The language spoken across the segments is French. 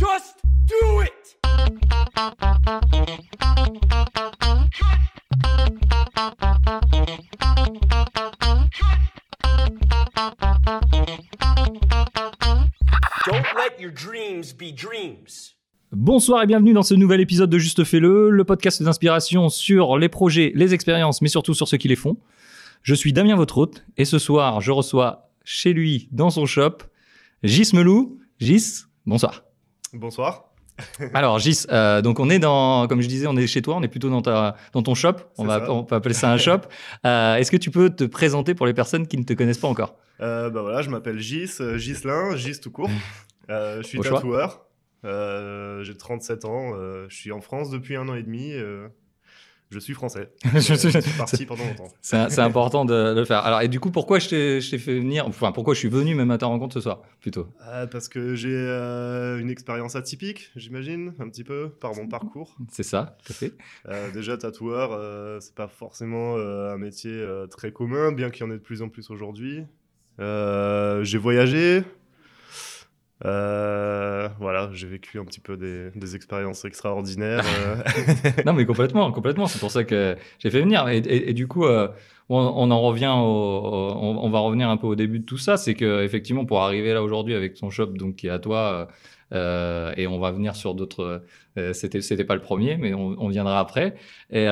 Just do it! Don't let your dreams be dreams. Bonsoir et bienvenue dans ce nouvel épisode de Juste Fais-le, le podcast d'inspiration sur les projets, les expériences, mais surtout sur ceux qui les font. Je suis Damien, votre hôte, et ce soir, je reçois chez lui, dans son shop, Gis Melou. Gis, bonsoir. Bonsoir. Alors Gis, euh, donc on est dans, comme je disais, on est chez toi, on est plutôt dans, ta, dans ton shop, on va, on peut appeler ça un shop. Euh, Est-ce que tu peux te présenter pour les personnes qui ne te connaissent pas encore? Euh, bah voilà, je m'appelle Gis, Gislin, Gis tout court. Je suis Au tatoueur. J'ai 37 ans. je suis en France depuis un an et demi. Je suis français. Je Euh, suis- je suis parti pendant longtemps. C'est important de, le faire. Alors et du coup, pourquoi je t'ai fait venir, enfin pourquoi je suis venu même à ta rencontre ce soir, plutôt? Euh, parce que j'ai euh, une expérience atypique, j'imagine, un petit peu, par mon parcours. C'est ça, tout à fait. Euh, déjà, tatoueur, c'est pas forcément un métier très commun, bien qu'il y en ait de plus en plus aujourd'hui. J'ai voyagé. Euh, voilà, j'ai vécu un petit peu des, des expériences extraordinaires. euh. Non, mais complètement, complètement. C'est pour ça que j'ai fait venir. Et, du coup, euh, on, en revient, au, on, va revenir un peu au début de tout ça. C'est que effectivement, pour arriver là aujourd'hui avec ton shop, donc qui est à toi, euh, euh, et on va venir sur d'autres. C'était, c'était pas le premier, mais on, viendra après. Et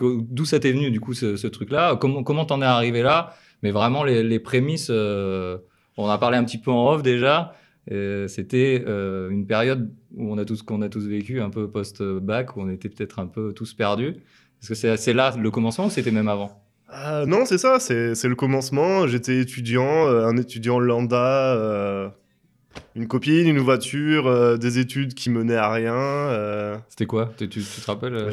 d'où ça t'est venu du coup ce, ce truc-là? Comment comment t'en es arrivé là? Mais vraiment les, les prémices. euh, on a parlé un petit peu en off déjà. Euh, c'était euh, une période où on a tous qu'on a tous vécu un peu post-bac où on était peut-être un peu tous perdus. Est-ce que c'est là le commencement ou c'était même avant? Euh, non, c'est ça, c'est le commencement. J'étais étudiant, un étudiant lambda, une copine, une voiture, des études qui menaient à rien. C'était quoi? Tu, te rappelles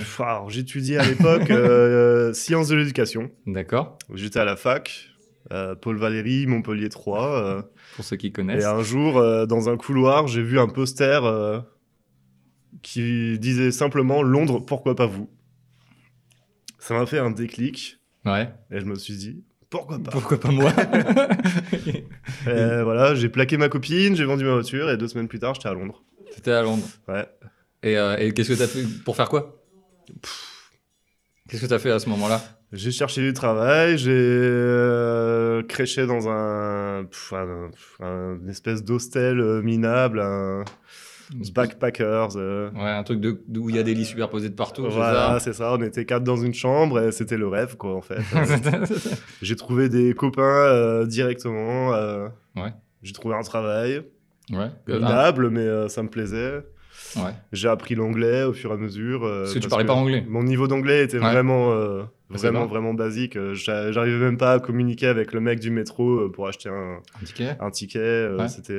J'étudiais à l'époque sciences de l'éducation. D'accord. J'étais à la fac, euh, Paul Valéry, Montpellier 3. euh, Pour ceux qui et connaissent. un jour, euh, dans un couloir, j'ai vu un poster qui disait simplement Londres, pourquoi pas vous? Ça m'a fait un déclic Ouais. et je me suis dit pourquoi pas? Pourquoi pas moi Et voilà, j'ai plaqué ma copine, j'ai vendu ma voiture et deux semaines plus tard, j'étais à Londres. C'était à Londres. Ouais. Et, et qu'est-ce que t'as fait? Pour faire quoi? Qu'est-ce que t'as fait à ce moment-là? J'ai cherché du travail, j'ai euh, créché dans un, pff, un, un- une espèce d'hostel euh, minable, un backpackers. euh, Ouais, un truc de, où il y a des lits superposés de partout. Voilà, c'est ça. On était quatre dans une chambre et c'était le rêve, quoi, en fait. J'ai trouvé des copains euh, directement. Ouais. J'ai trouvé un travail ouais. Minable, mais ça me plaisait. Ouais. J'ai appris l'anglais au fur et à mesure. euh, Parce que tu parlais pas anglais. Mon niveau d'anglais était Ouais. vraiment, euh, vraiment, bon. vraiment basique. Euh, j'a- J'arrivais même pas à communiquer avec le mec du métro euh, pour acheter un, Un ticket un ticket. Ouais. C'était.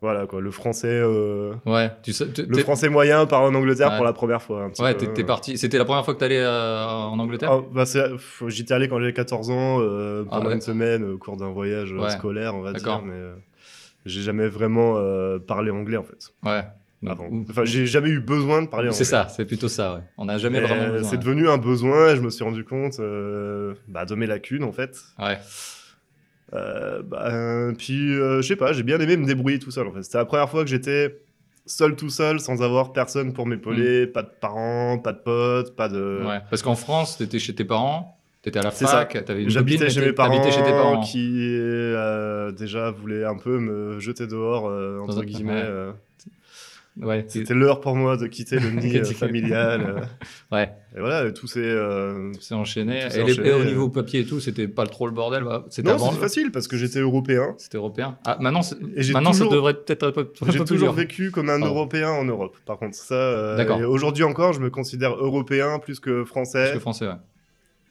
Voilà, quoi. Le français, euh, Ouais. Tu sais, tu- le français moyen part en Angleterre Ouais. pour la première fois. Ouais, t'es parti. C'était la première fois que t'allais euh, en Angleterre? Ah, bah, J'étais allé quand j'avais 14 ans, euh, Ah pendant ouais. une semaine, au cours d'un voyage Ouais. scolaire, on va dire. Mais j'ai jamais vraiment euh, parlé anglais, en fait. Ouais. Avant. ou- Enfin, j'ai jamais eu besoin de parler anglais. C'est ça, c'est plutôt ça, ouais. On n'a jamais Et, vraiment besoin. C'est ouais. devenu un besoin et je me suis rendu compte euh, bah, de mes lacunes en fait. Ouais. Euh, bah, puis euh, je sais pas, j'ai bien aimé me débrouiller tout seul en fait. C'était la première fois que j'étais seul tout seul sans avoir personne pour m'épauler, pas de parents, pas de potes, pas de. Mm. ouais. Parce qu'en France, t'étais chez tes parents, t'étais à la fac, t'avais une J'habitais chez mes parents, chez tes parents. qui euh, déjà voulaient un peu me jeter dehors euh, Dans entre un- guillemets. euh. Ouais. C'était l'heure pour moi de quitter le nid euh, familial. euh. Ouais. Et voilà, tout s'est euh, C'est enchaîné. Tout s'est Et, les- enchaîné, et au niveau papier et tout, c'était pas trop le bordel. bah, C'était Non, c'était facile parce que j'étais européen. C'était européen. Ah, maintenant, maintenant toujours- ça devrait peut-être être un J'ai plus toujours vécu comme un Pardon. Européen en Europe. Par contre, ça. D'accord. Aujourd'hui encore, je me considère européen plus que français que français, ouais.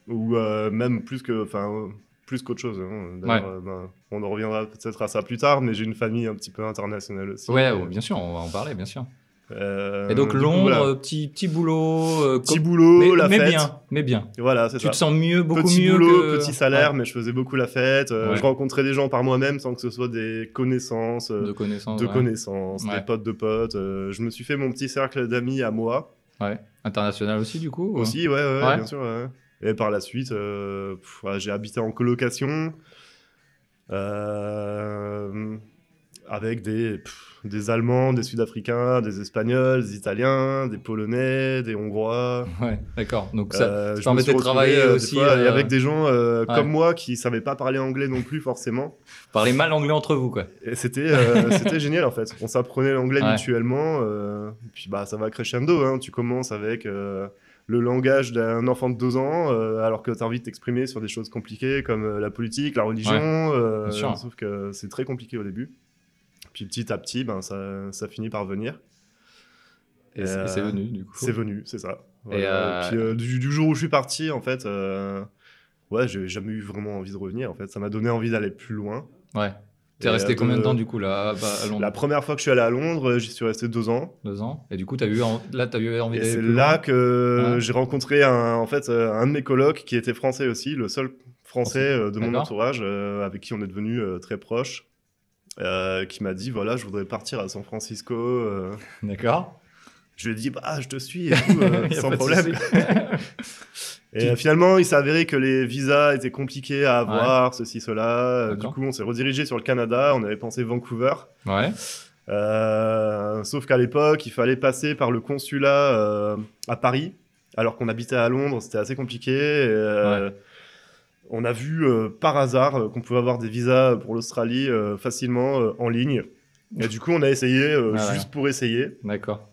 Ou euh, même plus que, enfin, euh, plus qu'autre chose. hein. Euh, ben, on en reviendra peut-être à ça plus tard, mais j'ai une famille un petit peu internationale aussi. Ouais, ouais, bien sûr, on va en parler, bien sûr. Euh, Et donc coup, Londres, voilà. euh, petit, petit boulot. euh, petit boulot, mais, la mais fête. bien, mais bien. Voilà, c'est Tu ça. te sens mieux, beaucoup petit mieux boulot, que... petit salaire, Ouais, mais je faisais beaucoup la fête. euh, Ouais. Je rencontrais des gens par moi-même sans que ce soit des connaissances. euh, de connaissances. de ouais. connaissances, des potes de potes. euh, je me suis fait mon petit cercle d'amis à moi. Ouais. International aussi, du coup ou- Aussi, Ouais. bien sûr. Et par la suite, euh, pff, ouais, j'ai habité en colocation. Euh, avec des, pff, des Allemands, des Sud-Africains, des Espagnols, des Italiens, des Polonais, des Hongrois. Ouais, d'accord. Donc ça, Euh, ça permettait de travailler euh, aussi. fois, et avec des gens ouais. comme moi qui savaient pas parler anglais non plus forcément. Parler mal anglais entre vous, quoi. Et c'était c'était génial en fait. On s'apprenait l'anglais Ouais. mutuellement. et puis bah ça va crescendo. Hein. Tu commences avec le langage d'un enfant de deux ans, euh, alors que tu as envie de t'exprimer sur des choses compliquées comme euh, la politique, la religion. euh, bien sûr. sauf que c'est très compliqué au début. Puis petit à petit, ben, ça, ça finit par venir. Et c'est Euh, et c'est venu, du coup. C'est venu, c'est ça. Et, Voilà. euh, Puis, euh, du, du jour où je suis parti, en fait, euh, ouais, j'ai jamais eu vraiment envie de revenir. En fait, ça m'a donné envie d'aller plus loin. Ouais. T'es resté euh, combien de temps, du coup, là, à, bah, Londres La première fois que je suis allé à Londres, j'y suis resté deux ans. Deux ans. Et du coup, as eu en- là, t'as eu envie d'aller c'est là que Ouais. j'ai rencontré un, en fait, euh, un de mes colocs qui était français aussi, le seul français euh, de mon entourage, euh, avec qui on est devenu euh, très proches, euh, qui m'a dit voilà, je voudrais partir à San Francisco. euh. D'accord. Je lui ai dit bah, je te suis et tout, euh, sans problème. Et euh, finalement, il s'est avéré que les visas étaient compliqués à avoir, ceci, cela. Euh, Du coup, on s'est redirigé sur le Canada. On avait pensé Vancouver. ouais. Euh, sauf qu'à l'époque, il fallait passer par le consulat euh, à Paris, alors qu'on habitait à Londres, c'était assez compliqué. et, On a vu par hasard qu'on pouvait avoir des visas pour l'Australie facilement en ligne. Et du coup, on a essayé Ah juste pour essayer, D'accord.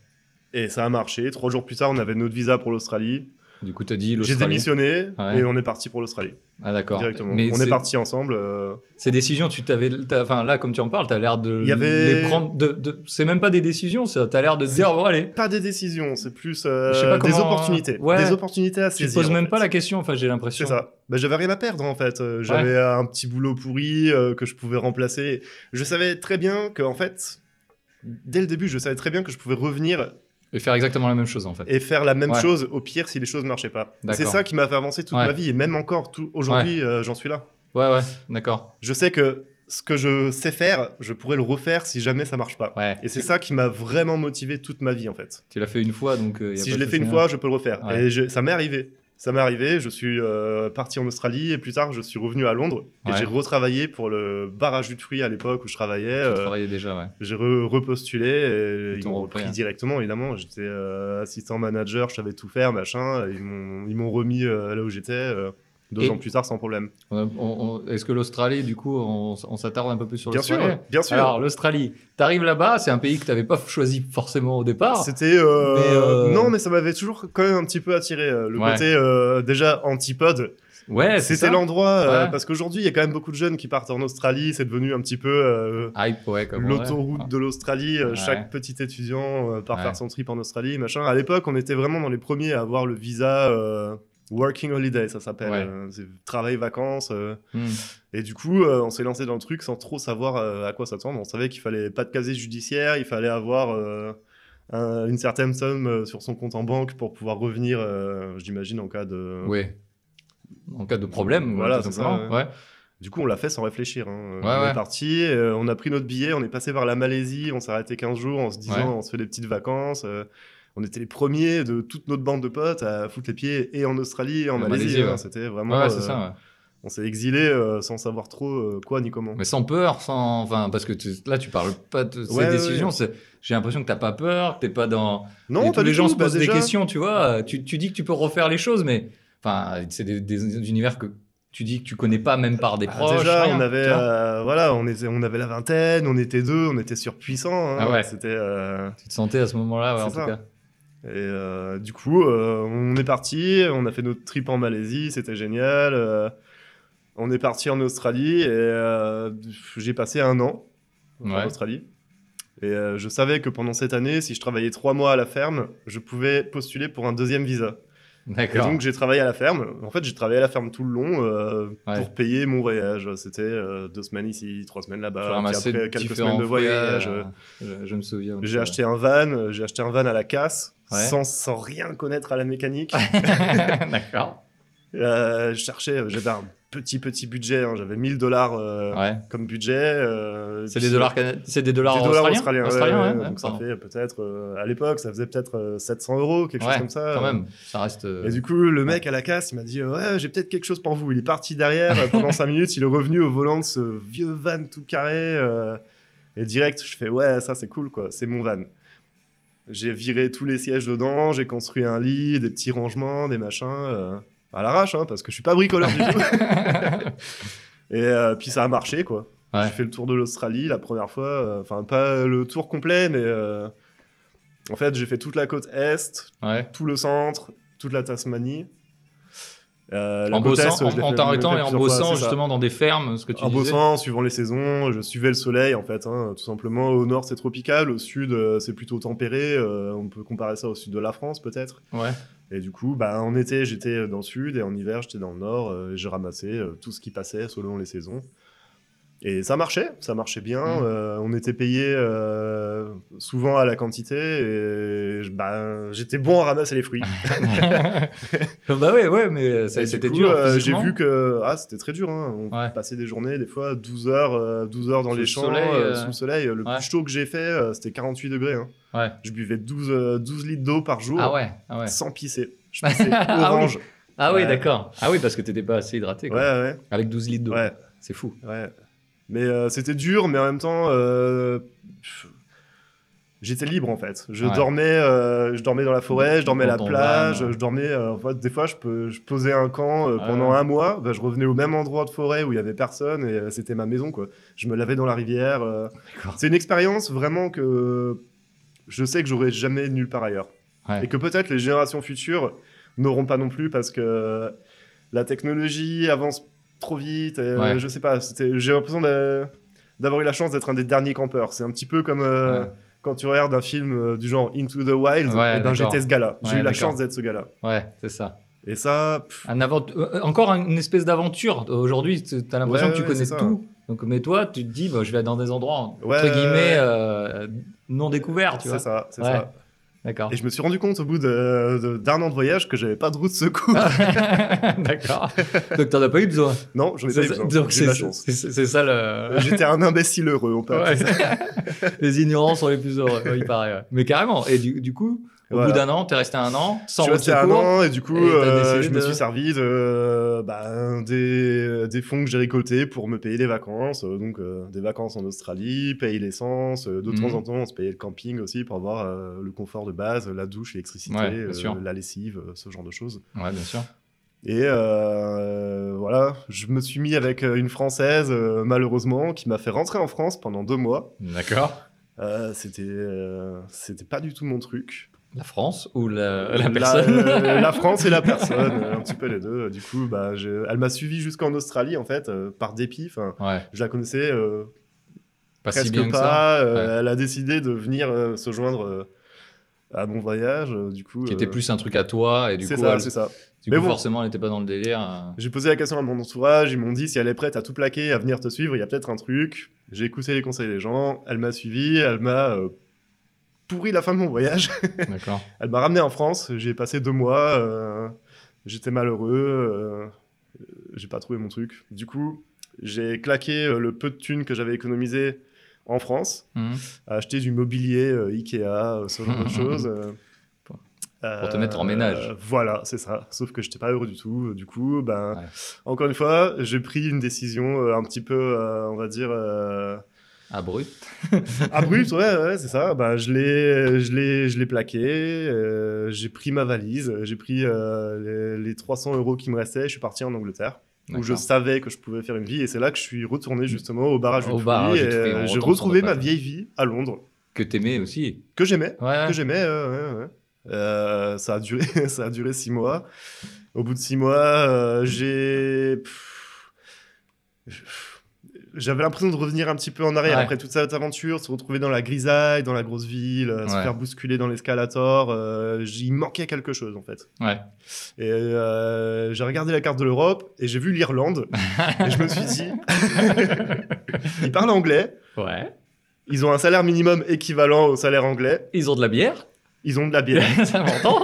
et ça a marché. Trois jours plus tard, on avait notre visa pour l'Australie. Du coup, t'as dit J'ai l'Australie. démissionné Ouais. et on est parti pour l'Australie Ah, d'accord. directement. Mais on est parti ensemble. euh, Ces décisions, tu t'avais, enfin là, comme tu en parles, t'as l'air de Il y avait- les prendre. De, de- c'est même pas des décisions, ça. T'as l'air de te C'est- dire, bon, allez. Pas des décisions, c'est plus euh, Je sais pas des opportunités. Ouais. Des opportunités à Tu te saisir. poses en même fait. pas la question. Enfin, j'ai l'impression. C'est ça. Bah, j'avais rien à perdre en fait. Euh, J'avais un petit boulot pourri euh, que je pouvais remplacer. Je savais très bien que en fait, dès le début, je savais très bien que je pouvais revenir Et faire exactement la même chose, en fait. et faire la même Ouais. chose au pire si les choses marchaient pas. C'est ça qui m'a fait avancer toute Ouais. ma vie et même encore tout aujourd'hui, euh, j'en suis là. Ouais, ouais. D'accord. Je sais que ce que je sais faire, je pourrais le refaire si jamais ça marche pas. Ouais. Et c'est ça qui m'a vraiment motivé toute ma vie en fait. Tu l'as fait une fois, donc. euh, y a Si pas je l'ai fait une souci. fois, je peux le refaire. Ouais. Et je- ça m'est arrivé. Ça m'est arrivé, je suis euh, parti en Australie et plus tard je suis revenu à Londres et Ouais. j'ai retravaillé pour le bar à jus de fruits à l'époque où je travaillais. Tu euh, travaillais déjà, ouais. j'ai re- repostulé et Ils m'ont repris, hein. directement évidemment. J'étais euh, assistant manager, je savais tout faire, machin. Ils m'ont remis là où j'étais deux Et- ans plus tard sans problème. Est-ce que l'Australie, du coup, on, on s'attarde un peu plus sur Bien sûr, l'Australie bien sûr. Alors, l'Australie, t'arrives là-bas, c'est un pays que t'avais pas choisi forcément au départ. C'était euh, euh, non, mais ça m'avait toujours quand même un petit peu attiré euh, le Ouais. côté euh, déjà antipode. Ouais, C'était l'endroit euh, parce qu'aujourd'hui il y a quand même beaucoup de jeunes qui partent en Australie. C'est devenu un petit peu euh, ouais, l'autoroute de l'Australie. Ouais. Chaque petit étudiant euh, part faire son trip en Australie, machin. À l'époque, on était vraiment dans les premiers à avoir le visa euh, working holiday, ça s'appelle. Ouais. Euh, c'est travail vacances. euh. Hmm. Et du coup, euh, on s'est lancé dans le truc sans trop savoir à quoi s'attendre. On savait qu'il fallait pas de casier judiciaire, il fallait avoir un- une certaine somme sur son compte en banque pour pouvoir revenir, j'imagine, en cas de. Ouais. En cas de problème, Voilà, c'est ça, ouais. Du coup, on l'a fait sans réfléchir. hein. Ouais, on est parti, on a pris notre billet, on est passé vers la Malaisie, on s'est arrêté 15 jours en se disant on se fait des petites vacances. On était les premiers de toute notre bande de potes à foutre les pieds et en Australie et en En Malaisie. Malaisie, hein. C'était vraiment. Ouais, c'est euh, ça. ouais. On s'est exilé euh, sans savoir trop euh, quoi ni comment. Mais sans peur, sans. Enfin, parce que tu- là, tu parles pas de ces Ouais, décisions. ouais. J'ai l'impression que t'as pas peur, que t'es pas dans. Non, tous les gens se bah, posent des questions, tu vois. Tu, tu dis que tu peux refaire les choses, mais. Enfin, c'est des, des univers que tu dis que tu connais pas, même par des Ah, proches. déjà, rien, on avait, euh, voilà, on était, on avait la vingtaine, on était deux, on était surpuissants. hein. Ah ouais. C'était. Tu te sentais à ce moment-là, en ça. tout cas. Et euh, du coup, euh, on est parti, on a fait notre trip en Malaisie, c'était génial. euh, on est parti en Australie et j'ai passé un an en. Australie. Et je savais que pendant cette année, si je travaillais trois mois à la ferme, je pouvais postuler pour un deuxième visa. Et donc j'ai travaillé à la ferme. En fait, j'ai travaillé à la ferme tout le long euh, Ouais. pour payer mon voyage. C'était euh, deux semaines ici, trois semaines là-bas, puis après quelques semaines de voyage. euh, je, je me souviens. J'ai acheté un van, j'ai acheté un van à la casse, Ouais. sans, sans rien connaître à la mécanique. D'accord. Je cherchais, j'avais un petit petit budget, hein, j'avais 1000 dollars euh, Ouais. comme budget. euh, C'est des dollars, cana- c'est des dollars, des dollars australiens. australiens. ouais, ouais, ça fait peut-être, euh, à l'époque, ça faisait peut-être euh, 700 euros, quelque chose comme ça. Quand même, ça reste. Et du coup, le mec à la casse, il m'a dit Ouais, j'ai peut-être quelque chose pour vous. Il est parti derrière pendant 5 minutes. Il est revenu au volant de ce vieux van tout carré. Et direct, je fais ouais, ça c'est cool quoi, c'est mon van. J'ai viré tous les sièges dedans, j'ai construit un lit, des petits rangements, des machins, à l'arrache, hein, parce que je suis pas bricoleur du tout. Et euh, puis ça a marché quoi. Ouais. J'ai fait le tour de l'Australie la première fois, euh, enfin pas le tour complet, mais euh, en fait j'ai fait toute la côte est, Ouais. tout le centre, toute la Tasmanie. Euh, En bossant, en, en t'arrêtant et en fois, bossant ça. justement dans des fermes, ce que tu En disais. bossant, suivant les saisons, je suivais le soleil en fait, hein, tout simplement. Au nord c'est tropical, au sud euh, c'est plutôt tempéré. euh, on peut comparer ça au sud de la France peut-être. Ouais. Et du coup, bah, en été j'étais dans le sud et en hiver j'étais dans le nord. et je ramassais tout ce qui passait selon les saisons. Et ça marchait, ça marchait bien. Mm. euh, on était payé euh, souvent à la quantité et bah, j'étais bon à ramasser les fruits. bah ouais, ouais, mais c'était dur. euh, J'ai vu que ah, c'était très dur. Hein. On Ouais. passait des journées, des fois 12 heures, euh, 12 heures dans Sous les le champs, soleil, sous le soleil. Le ouais. plus chaud que j'ai fait, euh, c'était 48 degrés. hein. Ouais. Je buvais 12, euh, 12 litres d'eau par jour Ah ouais, ah ouais. sans pisser. Je pissais Ah oui. orange. Ah oui, Ouais. d'accord. Ah oui, parce que t'étais pas assez hydraté. Ouais, Quoi. ouais, Avec 12 litres d'eau. ouais, C'est fou. ouais. Mais euh, c'était dur, mais en même temps, euh, j'étais libre en fait. Je Ouais. dormais, euh, je dormais dans la forêt, je dormais à la plage, van. je dormais. en fait, des fois, je, peux, je posais un camp pendant un mois. bah, je revenais au même endroit de forêt où il y avait personne et c'était ma maison quoi. Je me lavais dans la rivière. C'est une expérience vraiment que je sais que j'aurais jamais nulle part ailleurs. Ouais. Et que peut-être les générations futures n'auront pas non plus parce que la technologie avance trop vite. Et, euh, Ouais. Je sais pas, j'ai l'impression d'avoir eu la chance d'être un des derniers campeurs. C'est un petit peu comme euh, Ouais. quand tu regardes un film euh, du genre Into the Wild, Ouais, et ben j'étais ce gars-là. J'ai eu la chance d'être ce gars-là. Ouais, c'est ça. Et ça, pff, Un avant- encore une espèce d'aventure. Aujourd'hui, tu as l'impression que tu connais tout. Donc, mais toi, tu te dis, bah, je vais dans des endroits entre guillemets euh, non découverts, c'est ça. D'accord. Et je me suis rendu compte au bout de- de- d'un an de voyage que j'avais pas de roue de secours. D'accord. Donc, t'en as pas eu besoin? non, j'en ai pas eu C'est- besoin. Donc, c'est c'est- c'est ça le. J'étais un imbécile heureux, on peut Ouais. appeler ça. les ignorants sont les plus heureux, il paraît. ouais. Mais carrément. Et du, du coup, au Voilà. bout d'un an, t'es resté un an sans Je suis un an et du coup, et euh, je me suis servi de, euh, bah, des, des fonds que j'ai récoltés pour me payer les vacances. euh, donc, euh, des vacances en Australie, payer l'essence. de Mhm. temps en temps, on se payait le camping aussi pour avoir euh, le confort de base, la douche, l'électricité, Ouais, la lessive, ce genre de choses. Ouais, bien sûr. Et euh, voilà, je me suis mis avec une Française, euh, malheureusement, qui m'a fait rentrer en France pendant deux mois. D'accord. Euh, C'était c'était pas du tout mon truc. La France ou la, la personne euh, la France et la personne, euh, un petit peu les deux. Du coup, bah, je- elle m'a suivi jusqu'en Australie, en fait, euh, par dépit. Ouais, je la connaissais euh, pas si presque bien que ça. pas. euh, Ouais. Elle a décidé de venir se joindre à mon voyage. du coup, Qui était plus un truc à toi et du c'est coup, ça, elle- c'est ça. du Mais coup bon. forcément, elle n'était pas dans le délire. J'ai posé la question à mon entourage. Ils m'ont dit si elle est prête à tout plaquer, à venir te suivre, il y a peut-être un truc. J'ai écouté les conseils des gens. Elle m'a suivi. Elle m'a pourri la fin de mon voyage. D'accord. Elle m'a ramené en France, j'ai passé deux mois, euh, j'étais malheureux, euh, j'ai pas trouvé mon truc. Du coup, j'ai claqué euh, le peu de thunes que j'avais économisé en France, Mhm. à acheter du mobilier euh, Ikea, ce genre de choses. Pour te mettre en ménage. voilà, c'est ça. Sauf que j'étais pas heureux du tout. Du coup, ben, Ouais. encore une fois, j'ai pris une décision un petit peu, on va dire, brut. ah brut, ouais, ouais, c'est ça. Bah, je l'ai, je l'ai, je l'ai plaqué. euh, j'ai pris ma valise. J'ai pris euh, les, les 300 euros qui me restaient. Je suis parti en Angleterre où je savais que je pouvais faire une vie. Et c'est là que je suis retourné justement au barrage Au de barrage euh, J'ai retrouvé ma vieille vie à Londres Que t'aimais aussi. que j'aimais, Ouais. que j'aimais. ouais, ouais. Euh, ça a duré, ça a duré six mois. Au bout de six mois, j'ai j'avais l'impression de revenir un petit peu en arrière Ouais. après toute cette aventure, se retrouver dans la grisaille, dans la grosse ville, euh, se faire bousculer dans l'escalator. euh, J'y manquait quelque chose en fait. Ouais. Et euh, j'ai regardé la carte de l'Europe et j'ai vu l'Irlande. et je me suis dit, ils parlent anglais, Ouais. ils ont un salaire minimum équivalent au salaire anglais, Ils ont de la bière? ils ont de la bière. C'est important.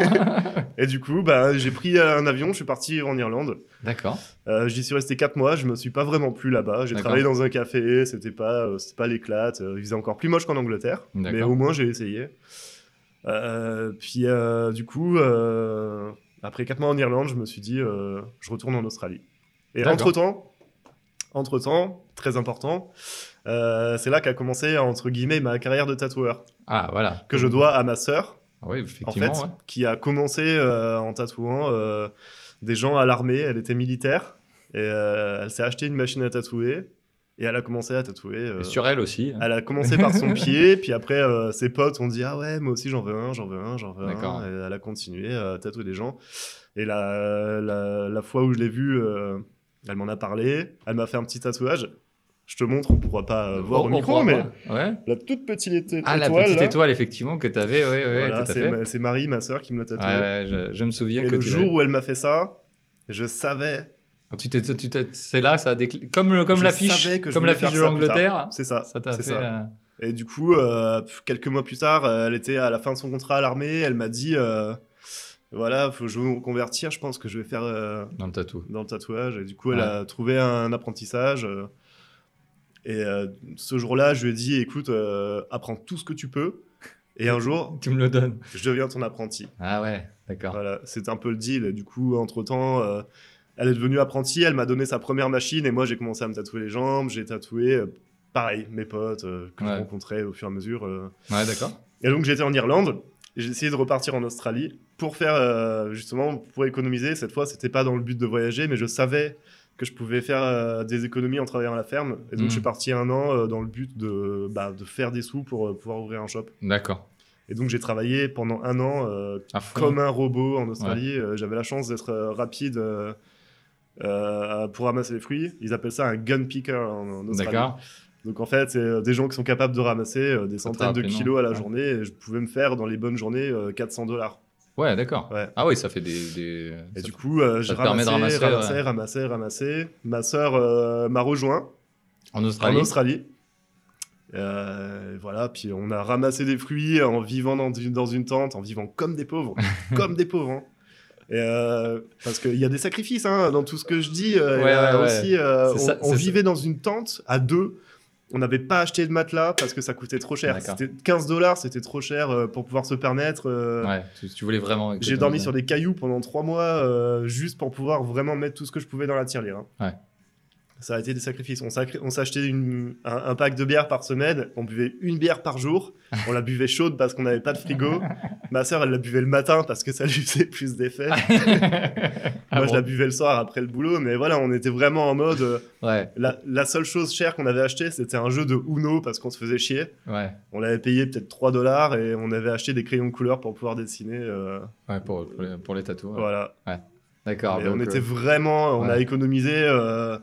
Et du coup, bah, j'ai pris un avion, je suis parti en Irlande. D'accord. Euh, J'y suis resté 4 mois, je me suis pas vraiment plu là-bas. J'ai travaillé dans un café, c'était pas, euh, pas l'éclate. Euh, il faisait encore plus moche qu'en Angleterre, mais au moins j'ai essayé. Euh, puis euh, du coup, euh, après 4 mois en Irlande, je me suis dit, euh, je retourne en Australie. Et D'accord. entre temps, entre temps, très important, Euh, c'est là qu'a commencé, entre guillemets, ma carrière de tatoueur, Ah, voilà. que je dois à ma sœur, Ah en fait, ouais. qui a commencé euh, en tatouant euh, des gens à l'armée. Elle était militaire et euh, elle s'est acheté une machine à tatouer et elle a commencé à tatouer. euh, Et sur elle aussi. hein. Elle a commencé par son pied, puis après ses potes ont dit ah ouais moi aussi j'en veux un, j'en veux un, j'en veux un. Et elle a continué à tatouer des gens. Et la, la, la fois où je l'ai vue, elle m'en a parlé, elle m'a fait un petit tatouage. Je te montre, on pourra pas euh, voir On- au micro, mais. Ouais. la toute petite étoile. Ah, la petite étoile, effectivement, que tu avais. Oui, oui, Voilà, c'est Marie, ma sœur, qui me l'a tatoué. Ouais, ouais, je, je me souviens Et que le jour où elle m'a fait ça, je savais, Tu t'es, tu c'est là, ça a décl- comme comme l'affiche, comme l'affiche de l'Angleterre. c'est ça. Ça t'a fait. ça. euh, Et du coup, euh, quelques mois plus tard, elle était à la fin de son contrat à l'armée. Elle m'a dit, euh, voilà, faut que je me convertir. Je pense que je vais faire dans le tatou. dans le tatouage. Et du coup, elle Ouais. a trouvé un apprentissage. Et euh, ce jour-là, je lui ai dit, écoute, euh, apprends tout ce que tu peux. Et un jour, Tu me le donnes. je deviens ton apprenti. Ah ouais, d'accord. Voilà, c'est un peu le deal. Du coup, entre-temps, euh, elle est devenue apprentie. Elle m'a donné sa première machine. Et moi, j'ai commencé à me tatouer les jambes. J'ai tatoué, pareil, mes potes que Ouais. je rencontrais au fur et à mesure. Ouais, d'accord. et donc j'étais en Irlande, j'ai essayé de repartir en Australie pour faire justement pour économiser. Cette fois, c'était pas dans le but de voyager, mais je savais que je pouvais faire euh, des économies en travaillant à la ferme. Et donc Mhm. je suis parti un an euh, dans le but de, bah, de faire des sous pour euh, pouvoir ouvrir un shop. D'accord. Et donc j'ai travaillé pendant un an comme un robot en Australie. J'avais la chance d'être rapide. pour ramasser les fruits, ils appellent ça un gun picker en, en Australie. D'accord. Donc en fait, c'est des gens qui sont capables de ramasser des centaines de kilos à la ouais. journée. Et je pouvais me faire dans les bonnes journées euh, 400 dollars. Ouais, d'accord. Ouais. Ah oui, ça fait des. des... Et ça du coup, euh, j'ai ramassé, ramasser, ramassé, ouais. ramassé, ramassé. Ma sœur euh, m'a rejoint En en Australie. Australie. Euh, voilà, puis on a ramassé des fruits en vivant dans, une- dans une tente, en vivant comme des pauvres, comme des pauvres. hein. Et euh, parce qu'il y a des sacrifices hein, dans tout ce que je dis. euh, Ouais, ouais, aussi, on, ça, on c'est vivait dans une tente à deux. On n'avait pas acheté de matelas parce que ça coûtait trop cher. C'était 15 dollars, c'était trop cher euh, pour pouvoir se permettre. euh, Ouais, tu, tu voulais vraiment. J'ai dormi sur des cailloux pendant trois mois euh, juste pour pouvoir vraiment mettre tout ce que je pouvais dans la tirelire. hein. Ouais. Ça a été des sacrifices. On s'achetait un, un pack de bière par semaine. On buvait une bière par jour. On la buvait chaude parce qu'on n'avait pas de frigo. Ma sœur, elle la buvait le matin parce que ça lui faisait plus d'effet. Ah Moi, bon je la buvais le soir après le boulot. Mais voilà, on était vraiment en mode. euh, Ouais, la, la seule chose chère qu'on avait acheté, c'était un jeu de Uno parce qu'on se faisait chier. ouais. On l'avait payé peut-être 3 dollars et on avait acheté des crayons de couleur pour pouvoir dessiner. euh, Ouais, pour, pour les, pour les ouais. Voilà. D'accord. On était euh, vraiment, on a économisé euh,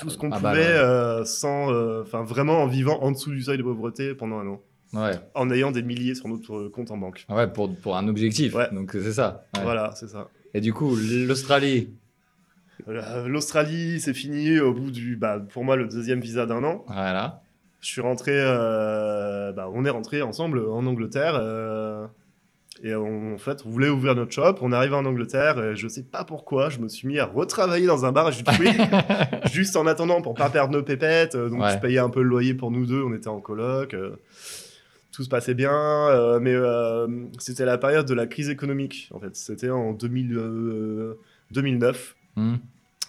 tout ce qu'on Ah bah, pouvait ouais. euh, sans, euh, enfin vraiment en vivant en dessous du seuil de pauvreté pendant un an, Ouais, en ayant des milliers sur notre euh, compte en banque. Ah ouais pour, pour un objectif. Ouais. Donc c'est ça. Voilà, c'est ça. Et du coup, l'Australie? L'Australie, c'est fini au bout du, bah, pour moi, le deuxième visa d'un an. Voilà. Je suis rentré, euh, bah, on est rentré ensemble en Angleterre. euh, et on- en fait, on voulait ouvrir notre shop. On est arrivé en Angleterre. Et je sais pas pourquoi, je me suis mis à retravailler dans un bar à fruits, juste en attendant pour pas perdre nos pépettes. Euh, Donc, Ouais. je payais un peu le loyer pour nous deux. On était en coloc. euh, tout se passait bien. euh, mais euh, c'était la période de la crise économique. En fait, c'était en 2000, euh, 2009. Hmm.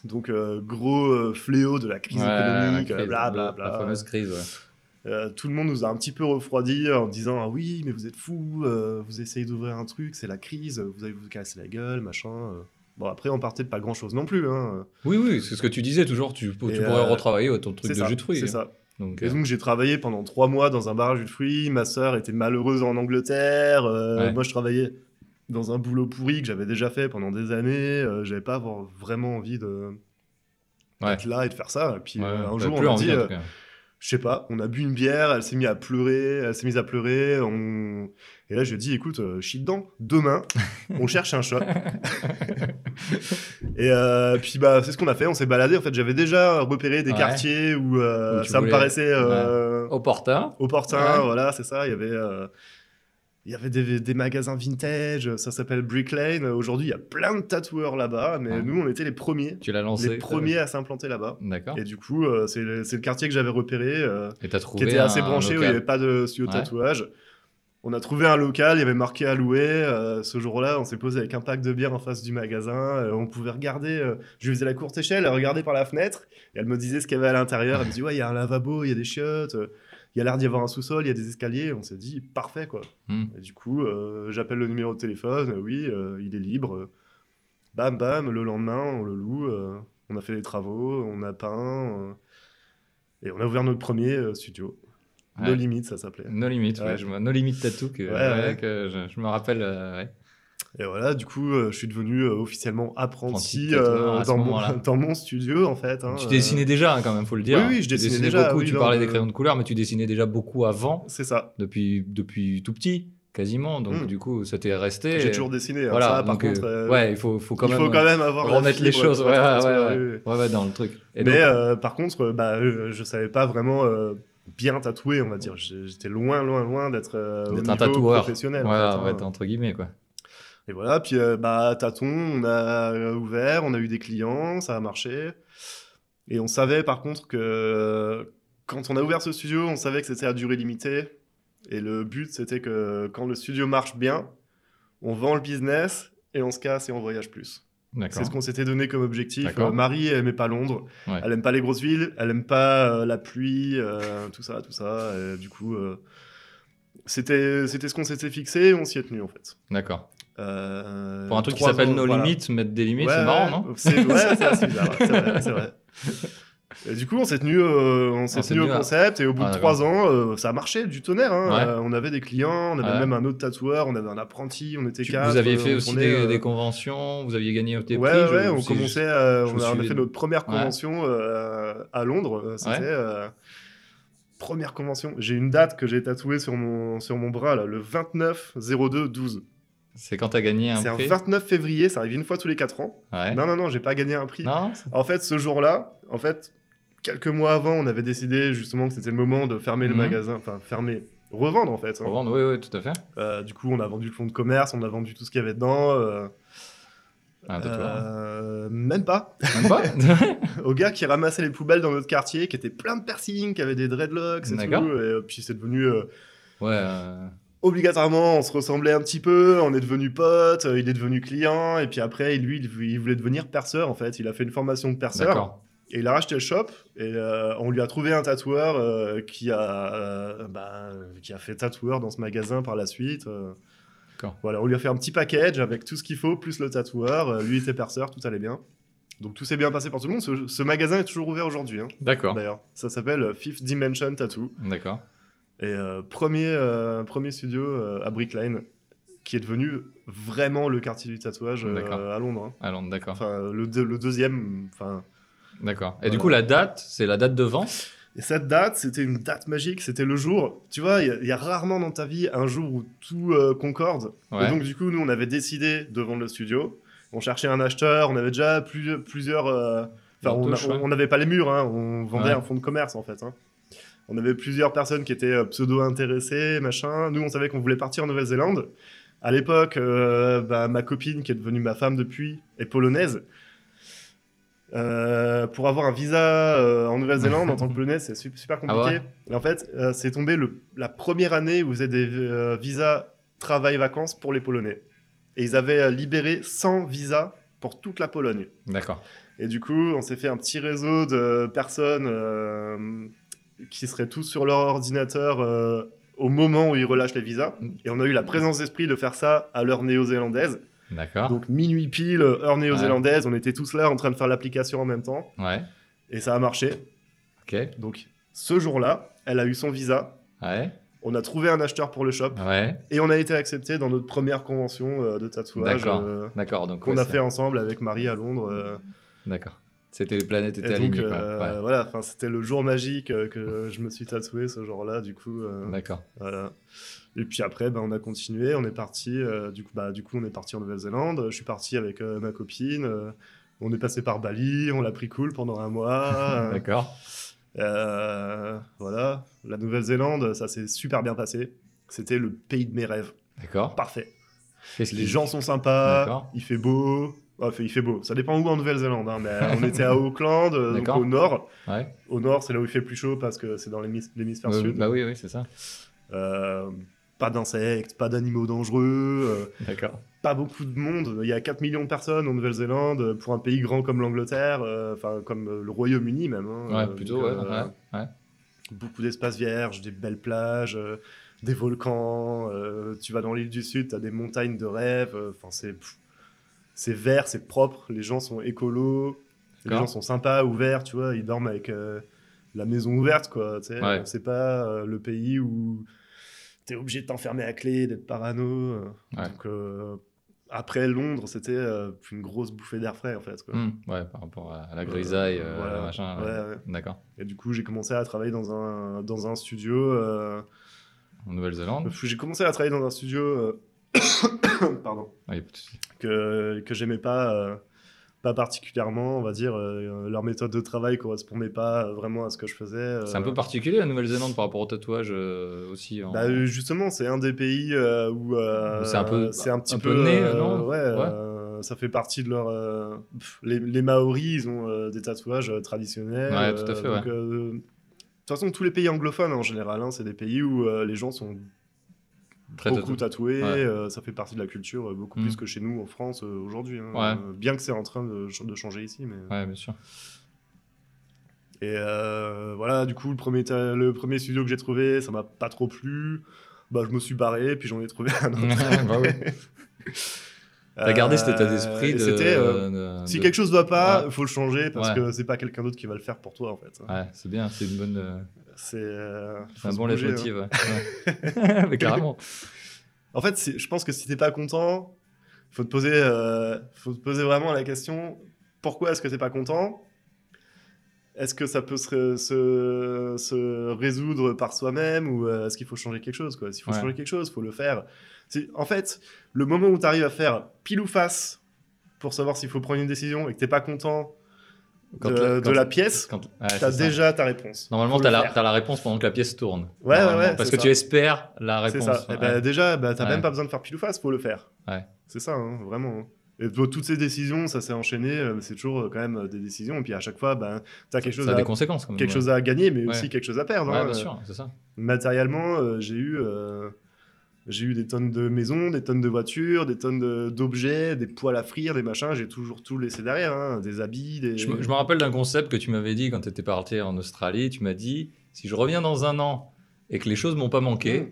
Donc, gros fléau de la crise Ouais, la économique, crise, bla la- bla bla. La fameuse crise, ouais. Euh, tout le monde nous a un petit peu refroidi en disant ah oui mais vous êtes fous euh, vous essayez d'ouvrir un truc c'est la crise vous allez vous casser la gueule machin euh. bon après on partait de pas grand chose non plus hein. Oui, oui, c'est ce que tu disais toujours. Tu, pourrais euh, retravailler ton truc c'est de ça jus de fruits. c'est hein. ça Donc, et donc j'ai travaillé pendant trois mois dans un bar à jus de fruits ma sœur était malheureuse en Angleterre Ouais. moi je travaillais dans un boulot pourri que j'avais déjà fait pendant des années j'avais pas vraiment envie de Ouais. d'être là et de faire ça et puis ouais, un jour on m'a dit je sais pas, on a bu une bière, elle s'est mise à pleurer, elle s'est mise à pleurer, on... et là je lui ai dit, écoute, euh, je suis dedans, demain, on cherche un shop. et euh, puis bah c'est ce qu'on a fait, on s'est baladé, en fait j'avais déjà repéré des Ouais. quartiers où, euh, Où ça me paraissait euh, Opportun. opportun, Ouais. voilà, c'est ça, il y avait... Il y avait des, des magasins vintage, ça s'appelle Brick Lane. Aujourd'hui, il y a plein de tatoueurs là-bas, mais nous, on était les premiers, Tu l'as lancé. les premiers à s'implanter là-bas. D'accord. Et du coup, euh, c'est le, c'est le quartier que j'avais repéré. euh, Et trouvé qui était assez branché, où il n'y avait pas de studio de Ouais. tatouage. On a trouvé un local, il y avait marqué à louer. euh, ce jour-là, on s'est posé avec un pack de bière en face du magasin. euh, on pouvait regarder. euh, je lui faisais la courte échelle, elle regardait par la fenêtre. Et elle me disait ce qu'il y avait à l'intérieur. Elle me dit Ouais, il y a un lavabo, il y a des chiottes, il y a l'air d'y avoir un sous-sol, il y a des escaliers. On s'est dit Parfait, quoi. Hmm. Et du coup, euh, j'appelle le numéro de téléphone. euh, oui, euh, il est libre. bam, bam. Le lendemain, on le loue. euh, on a fait les travaux, on a peint. et on a ouvert notre premier studio. No Ouais. Limit, ça s'appelait. No Limit, ouais. Ouais. je no Limit Tattoo, ouais. que je, je me rappelle. Et voilà, du coup, euh, je suis devenu euh, officiellement apprenti euh, ce dans, mon, moment-là. dans mon studio, en fait. hein, tu dessinais déjà, hein, quand même, faut le dire. Oui, oui, je dessinais dessinais déjà, beaucoup. oui, tu parlais des crayons de couleur, mais tu dessinais déjà beaucoup avant, C'est ça. depuis, depuis tout petit, quasiment. Donc, Hmm. du coup, ça t'est resté. J'ai toujours dessiné. hein, Voilà, ça, par donc, contre, euh, ouais, il faut, faut quand il même. faut quand même avoir remettre les choses. Ouais, ouais, ouais, dans le truc. Et Mais donc- euh, par contre, bah, euh, je savais pas vraiment bien tatouer, on va dire. J'étais loin, loin, loin d'être un tatoueur. professionnel. en Voilà, fait, hein. entre guillemets, quoi. Et voilà, puis euh, bah, tâton, on a euh, ouvert, on a eu des clients, ça a marché. Et on savait par contre que euh, quand on a ouvert ce studio, on savait que c'était à durée limitée. Et le but, c'était que quand le studio marche bien, on vend le business et on se casse et on voyage plus. C'est ce qu'on s'était donné comme objectif. Euh, Marie, elle aimait pas Londres, Ouais. elle aime pas les grosses villes, elle aime pas euh, la pluie, euh, tout ça, tout ça. Et du coup, c'était c'était ce qu'on s'était fixé et on s'y est tenu en fait. D'accord. Euh, Pour un truc qui s'appelle No voilà. Limit, mettre des limites, Ouais, c'est marrant, non c'est- Ouais, c'est vrai. c'est vrai. Et du coup, on s'est tenu, euh, on s'est tenu au concept et au bout Ah, de trois ans, euh, ça a marché du tonnerre. hein. Ouais. Euh, on avait des clients, on avait Ouais. même un autre tatoueur, on avait un apprenti, on était Tu- quatre. Vous aviez fait aussi tournait, des, des conventions, vous aviez gagné des Ouais, prix. je- ouais, on commençait, je on, me a, on a fait notre première convention à Londres. C'était première convention. J'ai une date que j'ai tatouée sur mon sur mon bras là, le 29 02 12. C'est quand t'as gagné un C'est un prix 29 février, ça arrive une fois tous les 4 ans. Ouais. Non non non, j'ai pas gagné un prix. Non En fait, ce jour-là, en fait, quelques mois avant, on avait décidé justement que c'était le moment de fermer le Mhm. magasin, enfin fermer, revendre en fait. hein. Pour vendre, oui, oui, tout à fait. Euh, du coup, on a vendu le fonds de commerce, on a vendu tout ce qu'il y avait dedans. euh, euh, même pas. Même pas Au gars qui ramassait les poubelles dans notre quartier, qui était plein de piercings, qui avait des dreadlocks et tout. Et puis c'est devenu euh, Ouais. euh, obligatoirement, on se ressemblait un petit peu, on est devenu potes, euh, il est devenu client, et puis après, lui, il, voulait devenir perceur en fait. Il a fait une formation de perceur. Et il a racheté le shop et euh, on lui a trouvé un tatoueur euh, qui, a, euh, bah, qui a fait tatoueur dans ce magasin par la suite. Voilà, on lui a fait un petit package avec tout ce qu'il faut, plus le tatoueur. Lui était perceur, tout allait bien. Donc tout s'est bien passé pour tout le monde. Ce, ce magasin est toujours ouvert aujourd'hui, hein, D'accord. d'ailleurs. Ça s'appelle Fifth Dimension Tattoo. D'accord. Et euh, premier, euh, premier studio euh, à Brick Lane, qui est devenu vraiment le quartier du tatouage euh, à Londres. hein. À Londres, d'accord. Enfin, le, deux- le deuxième. Enfin, D'accord. Et du coup, la date, c'est la date de vente? Et cette date, c'était une date magique, c'était le jour. Tu vois, il y a- il y, a rarement dans ta vie un jour où tout concorde. Ouais. Et donc, du coup, nous, on avait décidé de vendre le studio. On cherchait un acheteur, on avait déjà plus- plusieurs. Enfin, on n'avait pas les murs, hein, on vendait Ouais. un fonds de commerce en fait. hein. On avait plusieurs personnes qui étaient euh, pseudo-intéressées, machin. Nous, on savait qu'on voulait partir en Nouvelle-Zélande. À l'époque, euh, bah, ma copine, qui est devenue ma femme depuis, est polonaise. Euh, pour avoir un visa euh, en Nouvelle-Zélande en tant que polonais, c'est su- super compliqué. Ah ouais? Et en fait, c'est tombé le- la première année où vous avez des visas travail-vacances pour les Polonais. Et ils avaient libéré 100 visas pour toute la Pologne. D'accord. Et du coup, on s'est fait un petit réseau de personnes qui seraient tous sur leur ordinateur euh, au moment où ils relâchent les visas. Et on a eu la présence d'esprit de faire ça à l'heure néo-zélandaise. D'accord. Donc minuit pile, heure néo-zélandaise, on était tous là en train de faire l'application en même temps. Ouais. Et ça a marché. Ok. Donc ce jour-là, elle a eu son visa. Ouais. On a trouvé un acheteur pour le shop. Ouais. Et on a été accepté dans notre première convention euh, de tatouage D'accord. euh, D'accord. Donc, qu'on ouais, a fait ensemble avec Marie à Londres. D'accord. C'était les planètes étaient alignées. euh, Ouais. voilà, enfin, c'était le jour magique euh, que je me suis tatoué ce jour-là, du coup. euh, D'accord. voilà. Et puis après, ben, on a continué, on est parti. euh, du coup, bah, du coup, on est parti en Nouvelle-Zélande. Je suis parti avec ma copine. on est passé par Bali, on l'a pris cool pendant un mois. D'accord. voilà, la Nouvelle-Zélande, ça s'est super bien passé. C'était le pays de mes rêves. D'accord. Parfait. Les gens sont sympas, il fait beau. Enfin, il fait beau. Ça dépend où en Nouvelle-Zélande, hein, mais on était à Auckland, euh, donc au nord. Ouais. Au nord, c'est là où il fait plus chaud parce que c'est dans l'hémis- l'hémisphère sud. Bah oui, oui, c'est ça. Euh, pas d'insectes, pas d'animaux dangereux, euh, D'accord. pas beaucoup de monde. Il y a 4 millions de personnes en Nouvelle-Zélande euh, pour un pays grand comme l'Angleterre, euh, enfin comme euh, le Royaume-Uni même. hein. Ouais, Euh, plutôt, donc, ouais, euh, ouais, ouais. Beaucoup d'espaces vierges, des belles plages, euh, des volcans. euh, tu vas dans l'île du Sud, tu as des montagnes de rêve. euh, Enfin, c'est c'est vert, c'est propre. Les gens sont écolos. Les gens sont sympas, ouverts, tu vois. Ils dorment avec euh, la maison ouverte, quoi. tu sais. Ouais. C'est pas euh, le pays où tu es obligé de t'enfermer à clé, d'être parano. euh. Ouais. Donc, euh, après Londres, c'était une grosse bouffée d'air frais, en fait. Quoi. Hmm, ouais, par rapport à la grisaille, voilà. machin. Ouais. D'accord. Et du coup, j'ai commencé à travailler dans un, dans un studio. En Nouvelle-Zélande. J'ai commencé à travailler dans un studio pardon, Ouais, y a pas de souci. que, que j'aimais pas, euh, pas particulièrement, on va dire. euh, leur méthode de travail correspondait pas vraiment à ce que je faisais. euh. C'est un peu particulier la Nouvelle-Zélande par rapport au tatouage euh, aussi. en- Bah, euh, justement, c'est un des pays euh, où euh, c'est un peu- c'est un petit un peu, peu né, euh, non? ouais, Ouais. euh, ça fait partie de leur. euh, pff, les, les Maoris, ils ont euh, des tatouages euh, traditionnels. Ouais, tout à fait, donc, euh, de toute façon, tous les pays anglophones en général, hein, c'est des pays où euh, les gens sont Très beaucoup tatoué. Ouais. euh, ça fait partie de la culture, euh, beaucoup Mm. plus que chez nous en France euh, aujourd'hui. hein. Ouais. Euh, bien que c'est en train de, ch- de changer ici. Mais... Ouais, bien sûr. Et voilà, du coup, le premier, ta- le premier studio que j'ai trouvé, ça m'a pas trop plu. Bah, je me suis barré, puis j'en ai trouvé un autre. bah oui. T'as gardé cet état d'esprit de, si quelque chose va pas, il faut le changer parce que c'est pas quelqu'un d'autre qui va le faire pour toi en fait. Ouais, c'est bien, c'est une bonne. C'est euh, un bon bouger, hein. leitmotiv, ouais. Ouais. Mais carrément. En fait, je pense que si t'es pas content, faut te poser, euh, faut te poser vraiment la question pourquoi est-ce que t'es pas content? Est-ce que ça peut se, se, se résoudre par soi-même ou euh, est-ce qu'il faut changer quelque chose quoi? S'il faut Ouais. changer quelque chose, faut le faire. C'est- En fait, le moment où tu arrives à faire pile ou face pour savoir s'il faut prendre une décision et que t'es pas content Quand de, la- de quand- la pièce, Quand... Ouais, t'as c'est ça. déjà ta réponse. Normalement, t'as la, t'as la réponse pendant que la pièce tourne. Ouais, ouais, ouais, Parce c'est que ça. tu espères la C'est réponse. ça. Et ouais. ben, déjà, bah, t'as même pas besoin de faire pile ou face, faut le faire. Ouais. C'est ça, hein, vraiment. Et toutes ces décisions, ça s'est enchaîné, euh, c'est toujours euh, quand même euh, des décisions. Et puis à chaque fois, ben, t'as quelque, chose ça a à, des conséquences quand même. quelque chose à gagner, mais aussi quelque chose à perdre. Ouais, hein. bien sûr, c'est ça. Matériellement, j'ai eu, euh, j'ai eu des tonnes de maisons, des tonnes de voitures, des tonnes de- d'objets, des poêles à frire, des machins. J'ai toujours tout laissé derrière, hein, des habits, des. Je me, je me rappelle d'un concept que tu m'avais dit quand tu étais parti en Australie. Tu m'as dit si je reviens dans un an et que les choses m'ont pas manqué, Mm.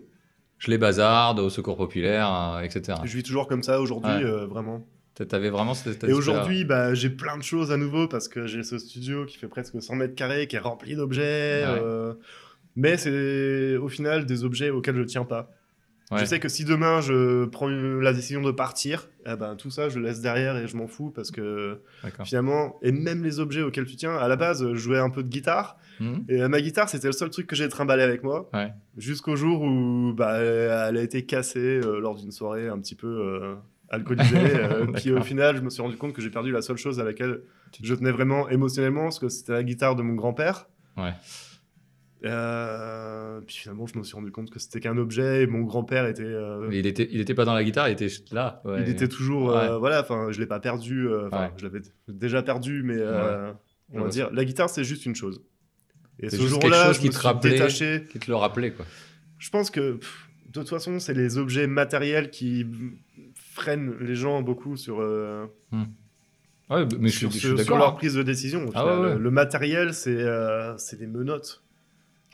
je les bazarde au secours populaire, euh, etc. Je vis toujours comme ça aujourd'hui, Ouais. euh, vraiment. T'avais vraiment cet état Et aujourd'hui, bah, j'ai plein de choses à nouveau parce que j'ai ce studio qui fait presque 100 mètres carrés, qui est rempli d'objets. Ouais. euh, mais c'est au final des objets auxquels je tiens pas. Ouais. Je sais que si demain je prends la décision de partir, eh ben, tout ça je le laisse derrière et je m'en fous parce que finalement, et même les objets auxquels tu tiens, à la base je jouais un peu de guitare Mhm. et euh, ma guitare c'était le seul truc que j'ai trimballé avec moi Ouais. jusqu'au jour où bah, elle a été cassée euh, lors d'une soirée un petit peu euh, alcoolisée. euh, puis au final, je me suis rendu compte que j'ai perdu la seule chose à laquelle je tenais vraiment émotionnellement, parce que c'était la guitare de mon grand-père. Ouais. Euh, puis finalement, je me suis rendu compte que c'était qu'un objet et mon grand-père était. euh, Il était, il était pas dans la guitare, il était là. ouais. il était toujours. euh, Ouais. voilà, enfin, je l'ai pas perdu. euh, Ouais. je l'avais déjà perdu, mais euh, Je on va dire, la guitare, c'est juste une chose. Et ce jour-là, je qui me te suis rappelait- détaché. Qui te le rappelait, quoi. Je pense que pff, de toute façon, c'est les objets matériels qui freinent les gens beaucoup sur, euh, Ouais, mais je sur, je ce- suis sur leur hein. prise de décision. Ah final. ouais, ouais. Le matériel, c'est euh, c'est des menottes.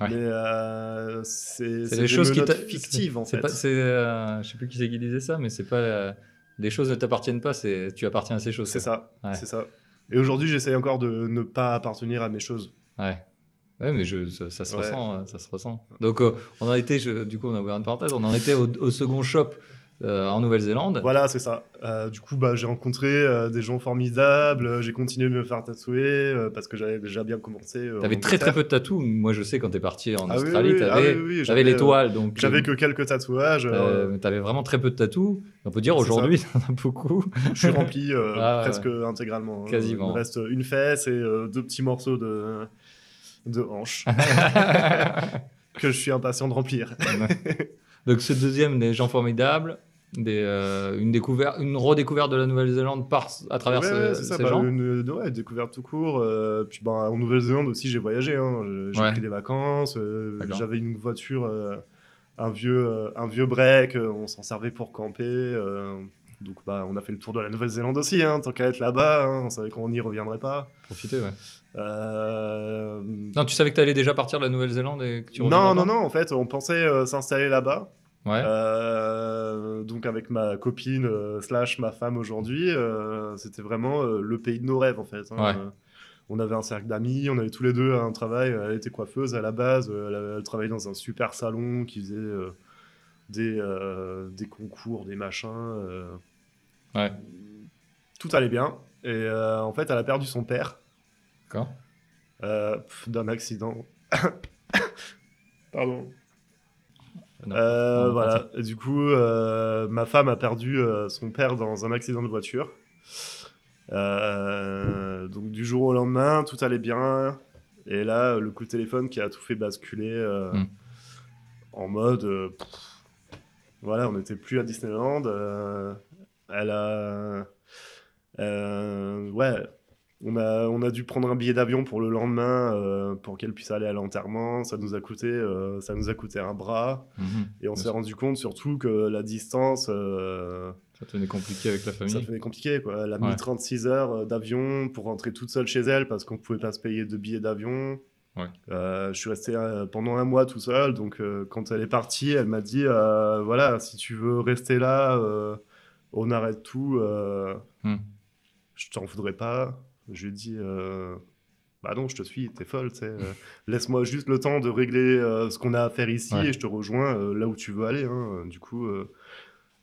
Ouais. Mais euh, c'est des choses qui fictives en fait. Pas, c'est, euh, je sais plus qui c'est qui disait ça, mais c'est pas. euh, les choses ne t'appartiennent pas, c'est tu appartiens à ces choses. C'est ça. Ouais. C'est ça. Et aujourd'hui, j'essaie encore de ne pas appartenir à mes choses. Ouais. Ouais, mais je, ça, ça se Ouais. ressent, euh, ça se ressent. Donc, euh, on en était, je- du coup, on a ouvert une parenthèse, on en était au, au second shop euh, en Nouvelle-Zélande. Voilà, c'est ça. Euh, du coup, bah, j'ai rencontré euh, des gens formidables. J'ai continué de me faire tatouer parce que j'avais déjà bien commencé. en T'avais très très peu de tatous. Moi, je sais quand t'es parti en Ah Australie, oui, ah t'avais, oui, oui, l'étoile, donc. J'avais que quelques tatouages. t'avais vraiment très peu de tatous. On peut dire aujourd'hui, t'en as beaucoup. Je suis rempli Ah presque intégralement. hein. Quasiment. Il me reste une fesse et deux petits morceaux de, de hanche que je suis impatient de remplir. donc, ce deuxième, des gens formidables, des, euh, une, découverte, une redécouverte de la Nouvelle-Zélande par, à travers Ouais, ce- ouais, c'est ça, ces bah, gens. une, ouais, découverte tout court. euh, puis bah, en Nouvelle-Zélande aussi, j'ai voyagé. hein. J'ai Ouais. pris des vacances. euh. J'avais une voiture un vieux, un vieux break, on s'en servait pour camper. donc bah, on a fait le tour de la Nouvelle-Zélande aussi, hein, tant qu'à être là-bas, hein, on savait qu'on n'y reviendrait pas. Profiter, ouais. Non, tu savais que tu allais déjà partir de la Nouvelle-Zélande et que tu non, non, pas non, en fait, on pensait s'installer là-bas. Ouais. Euh, donc avec ma copine euh, slash ma femme aujourd'hui, euh, c'était vraiment le pays de nos rêves en fait. hein. Ouais. On avait un cercle d'amis, on avait tous les deux un travail. Elle était coiffeuse à la base, elle, elle travaillait dans un super salon qui faisait des, des concours, des machins. Ouais. Tout allait bien. Et en fait, elle a perdu son père D'accord. d'un accident. Pardon. Non. Euh, Non, voilà. Du coup, euh, ma femme a perdu euh, son père dans un accident de voiture. Donc du jour au lendemain, tout allait bien. Et là, le coup de téléphone qui a tout fait basculer euh, Mm. en mode, pff, voilà, on n'était plus à Disneyland. elle a, ouais, on a, on a dû prendre un billet d'avion pour le lendemain euh, pour qu'elle puisse aller à l'enterrement. Ça nous a coûté, euh, ça nous a coûté un bras. Mhm. Et on s'est rendu compte surtout que la distance, euh, Ça devenait compliqué avec la famille. ça devenait compliqué. Quoi. Elle a mis 36 heures d'avion pour rentrer toute seule chez elle parce qu'on ne pouvait pas se payer de billets d'avion. Ouais. Je suis resté pendant un mois tout seul. Donc quand elle est partie, elle m'a dit, voilà, si tu veux rester là, on arrête tout. Hmm. Je t'en voudrais pas. Je lui dit, euh, bah non, je te suis, t'es folle. tu sais, euh, Laisse-moi juste le temps de régler euh, ce qu'on a à faire ici Ouais. et je te rejoins euh, là où tu veux aller. hein. Du coup,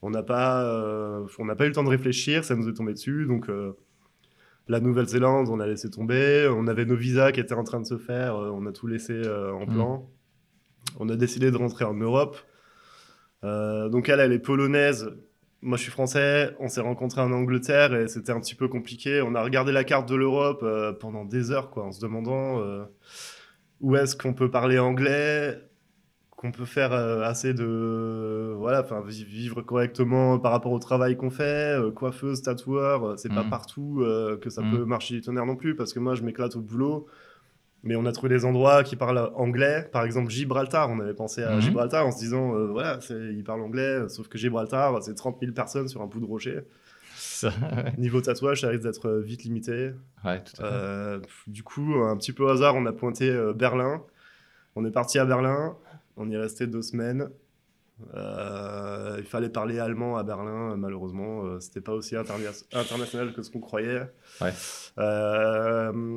on n'a pas, on n'a pas eu le temps de réfléchir, ça nous est tombé dessus. Donc, la Nouvelle-Zélande, on a laissé tomber. On avait nos visas qui étaient en train de se faire, on a tout laissé en plan. On a décidé de rentrer en Europe. Donc, elle, elle est polonaise. Moi, je suis français. On s'est rencontrés en Angleterre et c'était un petit peu compliqué. On a regardé la carte de l'Europe euh, pendant des heures, quoi, en se demandant euh, où est-ce qu'on peut parler anglais, qu'on peut faire euh, assez de voilà, enfin vivre correctement par rapport au travail qu'on fait, coiffeuse, tatoueur, c'est pas Mhm. partout que ça Mhm. peut marcher du tonnerre non plus parce que moi je m'éclate au boulot. Mais on a trouvé des endroits qui parlent anglais, par exemple Gibraltar. On avait pensé à Mhm. Gibraltar en se disant, euh, voilà, ils parlent anglais, euh, sauf que Gibraltar, c'est 30 000 personnes sur un bout de rocher. Ça, ouais. Niveau tatouage, ça risque d'être euh, vite limité. Ouais, tout à fait. Euh, du coup, un petit peu au hasard, on a pointé euh, Berlin. On est parti à Berlin. On y est resté deux semaines. Euh, il fallait parler allemand à Berlin. Malheureusement, c'était pas aussi interna- international que ce qu'on croyait. Ouais.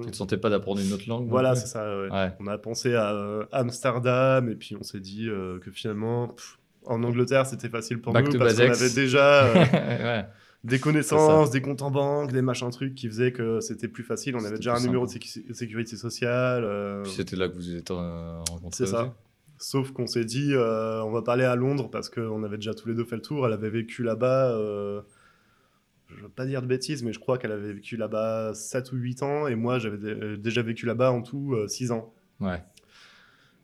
Ne sentais pas d'apprendre une autre langue voilà, c'est ça. ouais. Ouais. On a pensé à euh, Amsterdam et puis on s'est dit euh, que finalement, pff, en Angleterre, c'était facile pour Back nous parce qu'on avait déjà euh, ouais. des connaissances, des comptes en banque, des machins trucs qui faisaient que c'était plus facile. On avait déjà un numéro de sécurité sociale. C'était là que vous vous êtes rencontrés. c'est ça. Sauf qu'on s'est dit, on va pas aller à Londres parce qu'on avait déjà tous les deux fait le tour. Elle avait vécu là-bas, je veux pas dire de bêtises, mais je crois qu'elle avait vécu là-bas 7 ou 8 ans et moi j'avais dé- déjà vécu là-bas en tout 6 ans. Ouais.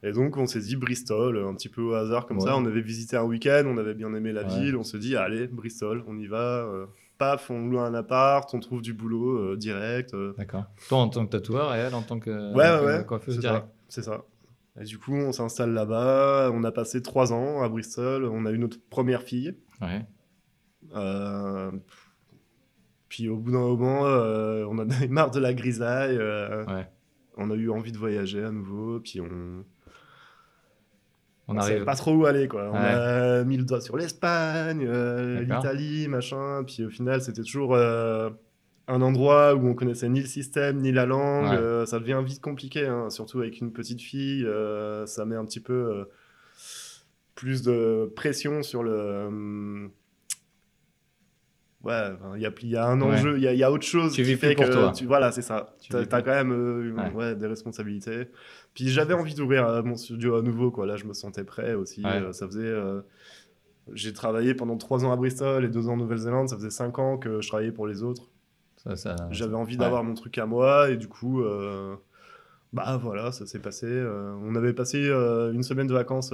Et donc on s'est dit Bristol, un petit peu au hasard comme Ouais. ça. On avait visité un week-end, on avait bien aimé la Ouais. ville. On s'est dit, allez, Bristol, on y va. euh, paf, on loue un appart, on trouve du boulot euh, direct. euh. D'accord. Toi en tant que tatoueur et elle en tant que, Ouais, que ouais, ouais. coiffeuse c'est direct. ça, C'est ça. Et du coup, on s'installe là-bas. On a passé trois ans à Bristol. On a eu notre première fille. Ouais. Puis au bout d'un moment, euh, on en avait marre de la grisaille. euh, Ouais. On a eu envie de voyager à nouveau. Puis on, On on savait arrive. pas trop où aller. Quoi. On Ouais. a mis le doigt sur l'Espagne, euh, l'Italie, machin. Puis au final, c'était toujours euh, un endroit où on connaissait ni le système, ni la langue. Ouais. Euh, ça devient vite compliqué, hein, surtout avec une petite fille. ça met un petit peu plus de pression sur le. Ouais, il y a, il y a un enjeu, il y, a- il y a autre chose Tu qui vis fait plus pour que toi. tu voilà, c'est ça. Tu plus. quand même euh, Ouais. ouais, des responsabilités. Puis j'avais envie d'ouvrir euh, mon studio à nouveau, quoi. Là, je me sentais prêt aussi. Euh, ça faisait. J'ai travaillé pendant trois ans à Bristol et deux ans en Nouvelle-Zélande. Ça faisait cinq ans que je travaillais pour les autres. Ça, ça- J'avais envie d'avoir mon truc à moi et du coup, bah voilà, ça s'est passé. On avait passé une semaine de vacances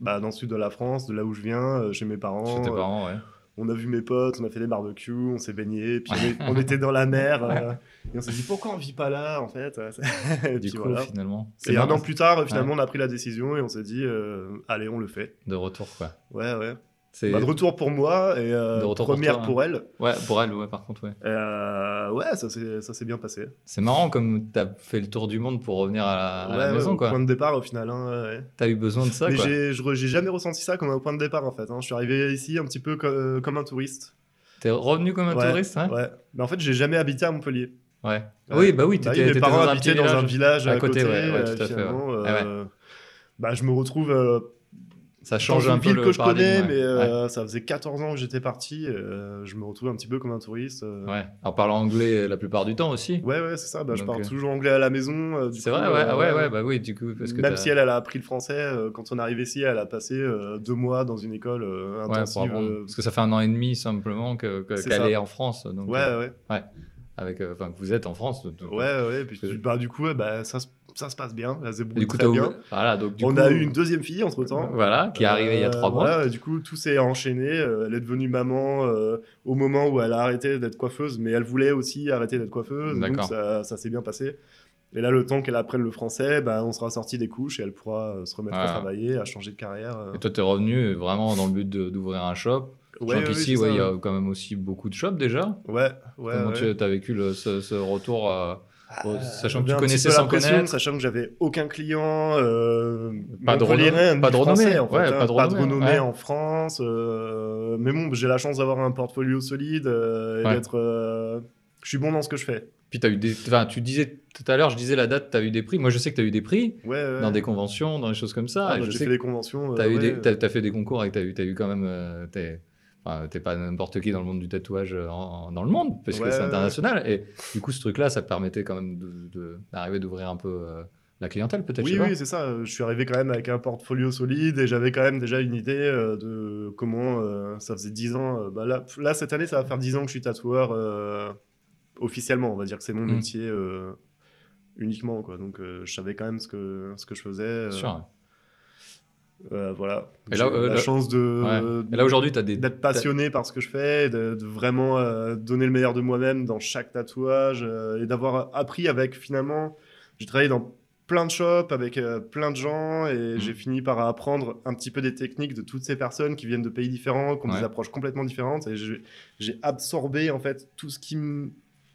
bah, dans le sud de la France, de là où je viens, chez mes parents. Chez tes parents, ouais. On a vu mes potes, on a fait des barbecues, on s'est baigné, puis on, était dans la mer. euh, et on s'est dit pourquoi on vit pas là en fait Et Du puis coup, voilà. finalement. Et un an plus tard, finalement, on a pris la décision et on s'est dit euh, allez, on le fait. De retour, quoi. Ouais, ouais. C'est... Bah, de retour pour moi et euh, De retour pour première toi, pour, hein. elle. Ouais, pour elle, ouais, par contre, ouais. Euh, ouais, ça s'est bien passé. C'est marrant comme t'as fait le tour du monde pour revenir à la, à la Ouais, ouais, maison, au quoi. point de départ au final. hein, ouais, ouais. T'as eu besoin de ça, Mais quoi. j'ai je re- j'ai jamais ressenti ça comme un point de départ en fait. hein. Je suis arrivé ici un petit peu co- comme un touriste. T'es revenu comme un Ouais, touriste, hein Ouais. Mais en fait, j'ai jamais habité à Montpellier. Ouais. Ouais. Oui, bah oui, Bah t'étais, mes t'étais parents dans un habitaient petit dans un village. à à, côté, côté. ouais, ouais, euh, tout à fait, ouais. Ah ouais. euh, bah, je me retrouve euh, Ça change un peu ville que je connais, mais ouais. euh, ça faisait 14 ans que j'étais parti. euh, je me retrouve un petit peu comme un touriste. euh. Ouais. En parlant anglais la plupart du temps aussi. Ouais, ouais, c'est ça. Bah, je parle euh, toujours anglais à la maison. euh, C'est vrai, ouais, euh, ah ouais, ouais, bah oui, du coup, parce que Même si elle, elle a appris le français, euh, quand on arrive ici, elle a passé euh, deux mois dans une école euh, Ouais, intensive. euh, Parce que ça fait un an et demi simplement que, que- qu'elle ça. est en France. Donc, ouais, euh, ouais. avec, euh, enfin, que vous êtes en France. donc, Ouais, ouais. Puis, bah, du coup, ouais, bah, ça, se- ça se passe bien. Elle se débrouille Du coup, très bien. Voilà, donc du on coup, a eu une deuxième fille entre temps. Voilà, qui est arrivée il y a trois mois. Voilà, du coup, tout s'est enchaîné. Euh, elle est devenue maman euh, au moment où elle a arrêté d'être coiffeuse, mais elle voulait aussi arrêter d'être coiffeuse. Donc ça, ça s'est bien passé. Et là, le temps qu'elle apprenne le français, bah, on sera sorti des couches et elle pourra euh, se remettre à travailler, à changer de carrière. euh. Et toi, t'es revenu vraiment dans le but d'ouvrir un shop. Ouais, ouais, ça, il y a quand même aussi beaucoup de shops déjà. Ouais, ouais. Comment tu as vécu le- ce, ce retour euh, Bon, Euh, sachant que tu connaissais sans connaître. Sachant que j'avais aucun client. Euh, Pas de renommée- ni pas de renommée, en fait, ouais, hein, pas de renommée, renommée ouais. en France. euh, mais bon, j'ai la chance d'avoir un portfolio solide euh, et Ouais. d'être. euh, je suis bon dans ce que je fais. Puis as eu des, enfin, tu disais tout à l'heure, je disais la date, tu as eu des prix. Moi, je sais que tu as eu des prix dans des conventions, dans des choses comme ça. Ah, et bah, je j'ai sais fait des conventions. tu as, eu des, fait des concours et tu as eu quand même. Euh, t'es, enfin, t'es pas n'importe qui dans le monde du tatouage euh, en- dans le monde, parce que c'est ouais. international. Et du coup, ce truc-là, ça permettait quand même d'arriver d'ouvrir un peu euh, la clientèle, peut-être. Oui, oui, c'est ça. Je suis arrivé quand même avec un portfolio solide et j'avais quand même déjà une idée euh, de comment euh, ça faisait 10 ans. euh, bah là, là, cette année, ça va faire 10 ans que je suis tatoueur euh, officiellement. On va dire que c'est mon Mm. métier euh, uniquement. Quoi. Donc, euh, je savais quand même ce que, ce que je faisais. euh, Sûr. Euh, voilà. Et là, eu euh, la là- chance de. Ouais. Et là, aujourd'hui, tu as des. d'être passionné par ce que je fais, de, de vraiment euh, donner le meilleur de moi-même dans chaque tatouage et d'avoir appris avec finalement. J'ai travaillé dans plein de shops avec plein de gens et Mhm. j'ai fini par apprendre un petit peu des techniques de toutes ces personnes qui viennent de pays différents, qui ont Ouais. des approches complètement différentes et j'ai- j'ai absorbé en fait tout ce qui me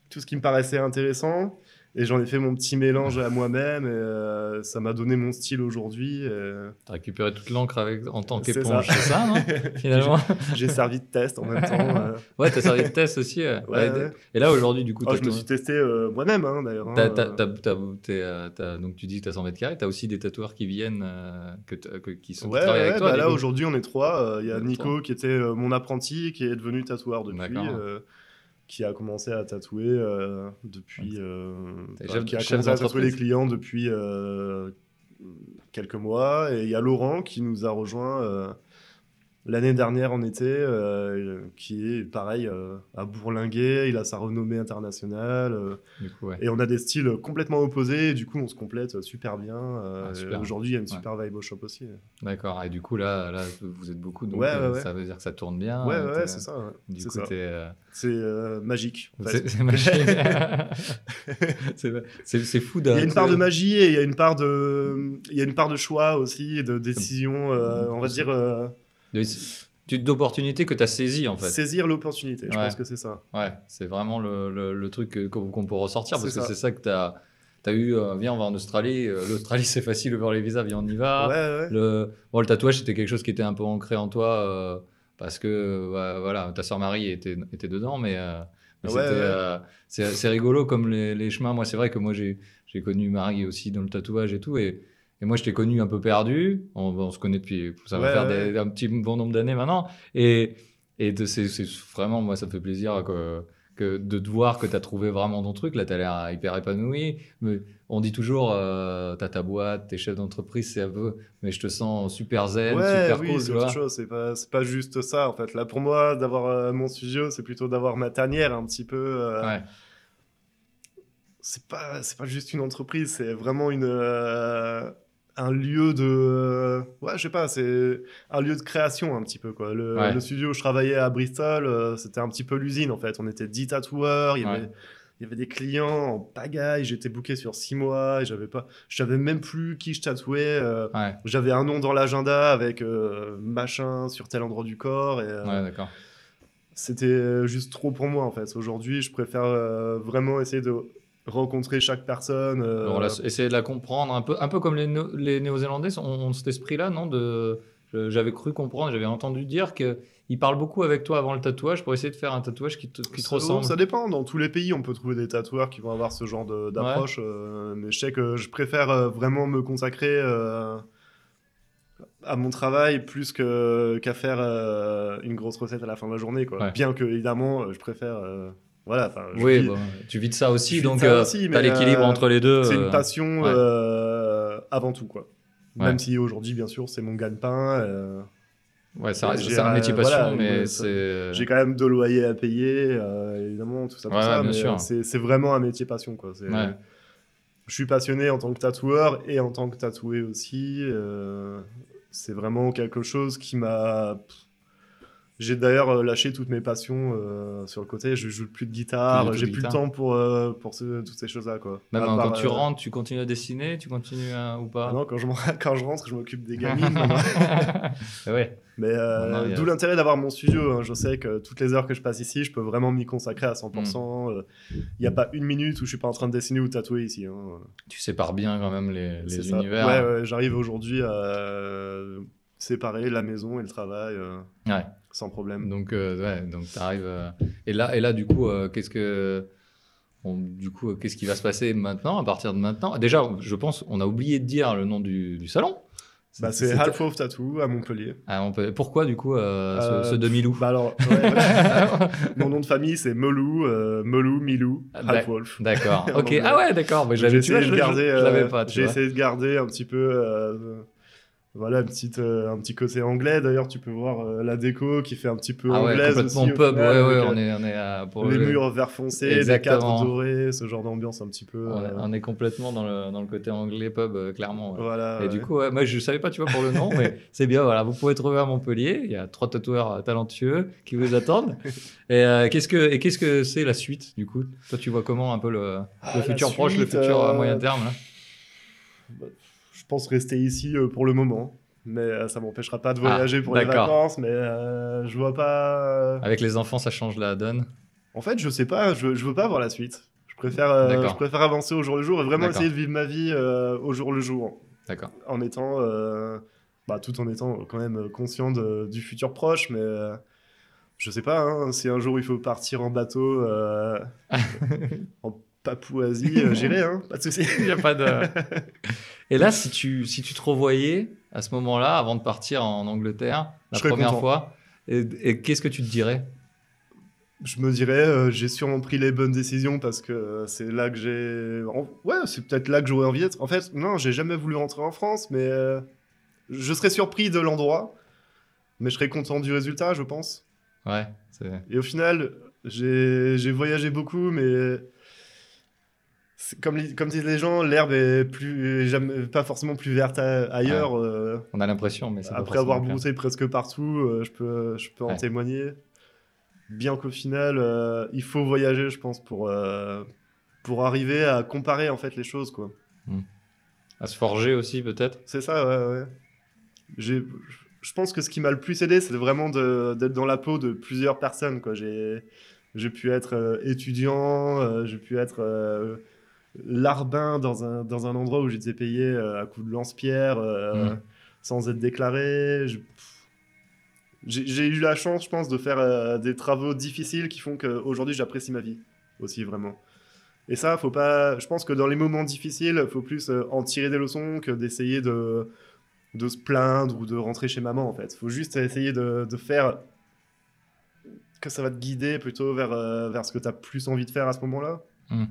tout ce qui me paraissait intéressant et j'en ai fait mon petit mélange à moi-même et euh, ça m'a donné mon style aujourd'hui. euh. T'as récupéré toute l'encre avec, en tant qu'éponge, ça. c'est ça, non Finalement. J'ai servi de test en même temps. euh. Ouais, t'as servi de test aussi. Ouais, Ouais, ouais. Et là, aujourd'hui, du coup, Oh, t'as je me suis testé euh, moi-même, hein, d'ailleurs. hein, T'as- t'as- t'as- t'as- t'as- donc tu dis que tu as 100 mètres carrés, tu as aussi des tatoueurs qui viennent, euh, que t- que- qui sont Ouais, avec toi. bah là aujourd'hui on est trois. Euh, Il y a Nico qui était mon apprenti, qui est devenu tatoueur depuis, D'accord. Qui a commencé à tatouer euh, depuis. euh, chef- qui a commencé à tatouer les clients depuis euh, quelques mois. Et il y a Laurent qui nous a rejoint l'année dernière en été, euh, qui est pareil euh, à bourlinguer. Il a sa renommée internationale. euh, Du coup, ouais. Et on a des styles complètement opposés, et du coup on se complète super bien. euh, Ah, Aujourd'hui il y a une Ouais. super vibe au shop aussi. D'accord. Et du coup, là, là, vous êtes beaucoup, donc Ouais, ça veut dire que ça tourne bien. ouais, ouais, c'est ça. Du C'est coup, magique. en fait. c'est magique. c'est, fou Il y a une part de magie et il y a une part de, il y a une part de choix aussi, de décision, on va dire, d'opportunité que tu as saisi, en fait. saisir l'opportunité. Je Ouais. pense que c'est ça. Ouais, c'est vraiment le, le, le truc qu'on peut ressortir parce que c'est ça que tu as, eu. euh, viens, on va en Australie. euh, L'Australie, c'est facile ouvrir les visas, viens, on y va. ouais, ouais. Le, bon, le tatouage, c'était quelque chose qui était un peu ancré en toi euh, parce que voilà, ta soeur Marie était, était dedans, mais, mais c'est rigolo comme les, les chemins. Moi, c'est vrai que moi, j'ai j'ai connu Marie aussi dans le tatouage et tout. Et, et moi, je t'ai connu un peu perdu. On, on se connaît depuis, ça va Ouais, faire ouais. des- un petit bon nombre d'années maintenant. Et, et c'est vraiment, moi, ça me fait plaisir que, que de te voir que tu as trouvé vraiment ton truc. Là, tu as l'air hyper épanoui. Mais on dit toujours, euh, tu as ta boîte, t'es chef d'entreprise, c'est un peu, mais je te sens super zen, Ouais, super oui, cool, c'est autre chose. C'est pas, pas juste ça en fait. Là, pour moi, d'avoir euh, mon studio, c'est plutôt d'avoir ma tanière un petit peu. euh, Ouais, c'est pas pas juste une entreprise c'est vraiment une euh, un lieu de ouais je sais pas c'est un lieu de création un petit peu quoi. Le, Ouais. le studio où je travaillais à Bristol euh, c'était un petit peu l'usine en fait. On était 10 tatoueurs il y avait il y avait des clients en pagaille j'étais booké sur 6 mois et j'avais pas je savais même plus qui je tatouais euh, Ouais, j'avais un nom dans l'agenda avec euh, machin sur tel endroit du corps et euh, d'accord. c'était euh, juste trop pour moi en fait. Aujourd'hui je préfère euh, vraiment essayer de rencontrer chaque personne euh, Alors, là, essayer de la comprendre un peu, un peu comme les, No- les Néo-Zélandais ont, ont cet esprit-là, non de, J'avais cru comprendre, j'avais entendu dire qu'ils parlent beaucoup avec toi avant le tatouage pour essayer de faire un tatouage qui te, qui te Ça- ressemble. Ça dépend. Dans tous les pays, on peut trouver des tatoueurs qui vont avoir ce genre d'approche. euh, mais je sais que je préfère euh, vraiment me consacrer euh, à mon travail plus qu'à faire une grosse recette à la fin de la journée. Quoi. Ouais. Bien que, évidemment, je préfère. Voilà, Oui, vis- tu vis de ça aussi, donc euh, t'as mais, l'équilibre euh, entre les deux. c'est une passion ouais. euh, avant tout. Quoi. Ouais. Même si aujourd'hui, bien sûr, c'est mon gagne-pain. Ouais, c'est un métier passion, voilà, mais c'est. J'ai quand même deux loyers à payer, euh, évidemment, tout ça, tout Ouais, ça. mais c'est vraiment un métier passion, quoi. Ouais. Je suis passionné en tant que tatoueur et en tant que tatoué aussi. euh, c'est vraiment quelque chose qui m'a. J'ai d'ailleurs euh, lâché toutes mes passions euh, sur le côté. Je joue plus de guitare. J'ai de plus le guitare. temps pour, euh, pour ce- toutes ces choses-là, quoi. Même quand tu euh, rentres, tu continues à dessiner, tu continues à- ou pas? Ah non, quand je, m'en- quand je rentre, je m'occupe des gamines. maintenant. ouais. Mais a- d'où l'intérêt d'avoir mon studio. hein. Je sais que toutes les heures que je passe ici, je peux vraiment m'y consacrer à 100%. Mm. Euh, Il n'y a pas une minute où je suis pas en train de dessiner ou tatouer ici. hein. Tu sépares bien quand même les, univers. Ouais, ouais, j'arrive aujourd'hui à séparer la maison et le travail Ouais. Sans problème. Donc, euh, ouais, donc t'arrives. euh, Et là, et là, du coup, euh, qu'est-ce que, du coup, qu'est-ce qui va se passer maintenant, à partir de maintenant? Déjà, je pense, on a oublié de dire le nom du, du salon. Bah, c'est Half of Tattoo à Montpellier. Ah, Pourquoi, du coup, euh, ce, Euh, ce demi-loup? Bah alors, ouais, ouais. mon nom de famille c'est Melou, euh, Melou, Milou, Ah, Half Wolf. D'accord. Ok. Ah ouais, d'accord. Mais j'avais, vois, essayé de garder, j'ai essayé de garder un petit peu, voilà, une petite, euh, un petit côté anglais. D'ailleurs, tu peux voir euh, la déco qui fait un petit peu Ah ouais, anglaise complètement aussi. au pub. final, ouais, ouais, avec, on est, on est à- pour les le- murs vert foncé, les Exactement. cadres dorés, ce genre d'ambiance un petit peu. On, est- euh, on est complètement dans le, dans le côté anglais pub, clairement. Voilà. Et du coup, moi je savais pas, tu vois, pour le nom, mais c'est bien. Voilà, vous pouvez trouver à Montpellier. Il y a trois tatoueurs talentueux qui vous attendent. et qu'est-ce que et qu'est-ce que c'est la suite du coup? Toi, tu vois comment un peu le, Ah, le futur proche, le futur à moyen terme là? Je pense rester ici euh, pour le moment. Mais euh, ça m'empêchera pas de Ah, voyager pour les vacances. Mais euh, je vois pas. Avec les enfants, ça change la donne. En fait, je sais pas. Je, je veux pas voir la suite. Je préfère, euh, je préfère avancer au jour le jour et vraiment essayer de vivre ma vie euh, au jour le jour. D'accord. en étant euh, bah, tout en étant quand même conscient de- du futur proche mais je sais pas hein, si un jour il faut partir en bateau en Papouasie euh, j'irai hein, pas de souci Il y a pas de. Et là, si tu si tu te revoyais à ce moment-là, avant de partir en Angleterre, la Je première fois, et, et qu'est-ce que tu te dirais? Je me dirais euh, j'ai sûrement pris les bonnes décisions parce que euh, c'est là que j'ai en- ouais c'est peut-être là que j'aurais envie d'être en fait non j'ai jamais voulu rentrer en France mais euh, je serais surpris de l'endroit mais je serais content du résultat je pense Ouais. c'est- Et au final, j'ai voyagé beaucoup, mais comme, disent les gens, l'herbe est plus, jamais, pas forcément plus verte a- ailleurs. euh, On a l'impression, mais c'est pas après avoir brouté presque partout, euh, je peux, je peux en témoigner. Bien qu'au final, euh, il faut voyager, je pense, pour, pour arriver à comparer en fait les choses, quoi. À se forger aussi, peut-être. C'est ça, ouais, ouais. J'ai, je pense que ce qui m'a le plus aidé, c'est vraiment d'être dans la peau de plusieurs personnes, quoi. J'ai, j'ai pu être étudiant, j'ai pu être larbin dans un, dans un endroit où j'étais payé euh, à coup de lance-pierre, euh, sans être déclaré. Je-. J'ai, eu la chance, je pense, de faire euh, des travaux difficiles qui font qu'aujourd'hui, j'apprécie ma vie aussi, vraiment. Et ça, faut pas. Je pense que dans les moments difficiles, faut plus en tirer des leçons que d'essayer de de se plaindre ou de rentrer chez maman en fait. Faut juste essayer de, de faire que ça va te guider plutôt vers, vers ce que tu as plus envie de faire à ce moment-là. Mm.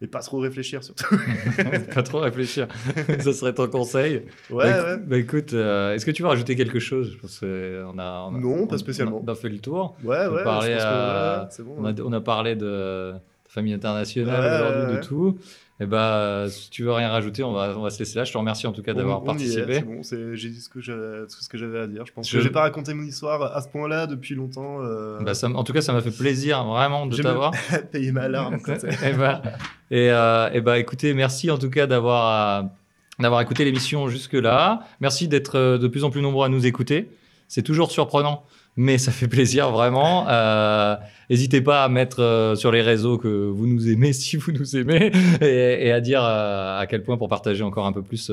Et pas trop réfléchir surtout. pas trop réfléchir. Ce serait ton conseil. ouais, bah, ouais. écoute- bah, écoute, euh, est-ce que tu veux rajouter quelque chose? Je pense a, on a- Non, pas on- spécialement. On a fait le tour. Ouais, on ouais, je pense que ouais, bon. On a, on a parlé de, famille internationale Ouais, aujourd'hui, ouais, de tout. Et bah, si tu veux rien rajouter, on va, on va se laisser là. Je te remercie en tout cas d'avoir participé. c'est bon, c'est- j'ai dit ce que j'avais tout ce que j'avais à dire. Je pense Je- que j'ai pas raconté mon histoire à ce point-là depuis longtemps. euh, Bah, ça en tout cas, ça m'a fait plaisir vraiment de t'avoir. payer ma larme. et, bah, et, euh, et bah, écoutez, merci en tout cas d'avoir euh, d'avoir écouté l'émission jusque-là. Merci d'être euh, de plus en plus nombreux à nous écouter. C'est toujours surprenant, mais ça fait plaisir vraiment. Euh, N'hésitez pas à mettre euh, sur les réseaux que vous nous aimez si vous nous aimez et, et à dire euh, à quel point pour partager encore un peu plus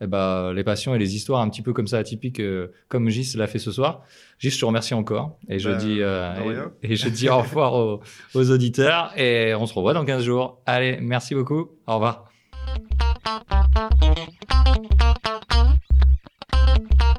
eh ben, les passions et les histoires un petit peu comme ça atypiques euh, comme Gis l'a fait ce soir. Gis, je te remercie encore et je Bah, dis euh, et, et je dis au revoir aux, aux auditeurs et on se revoit dans 15 jours. Allez, merci beaucoup. Au revoir.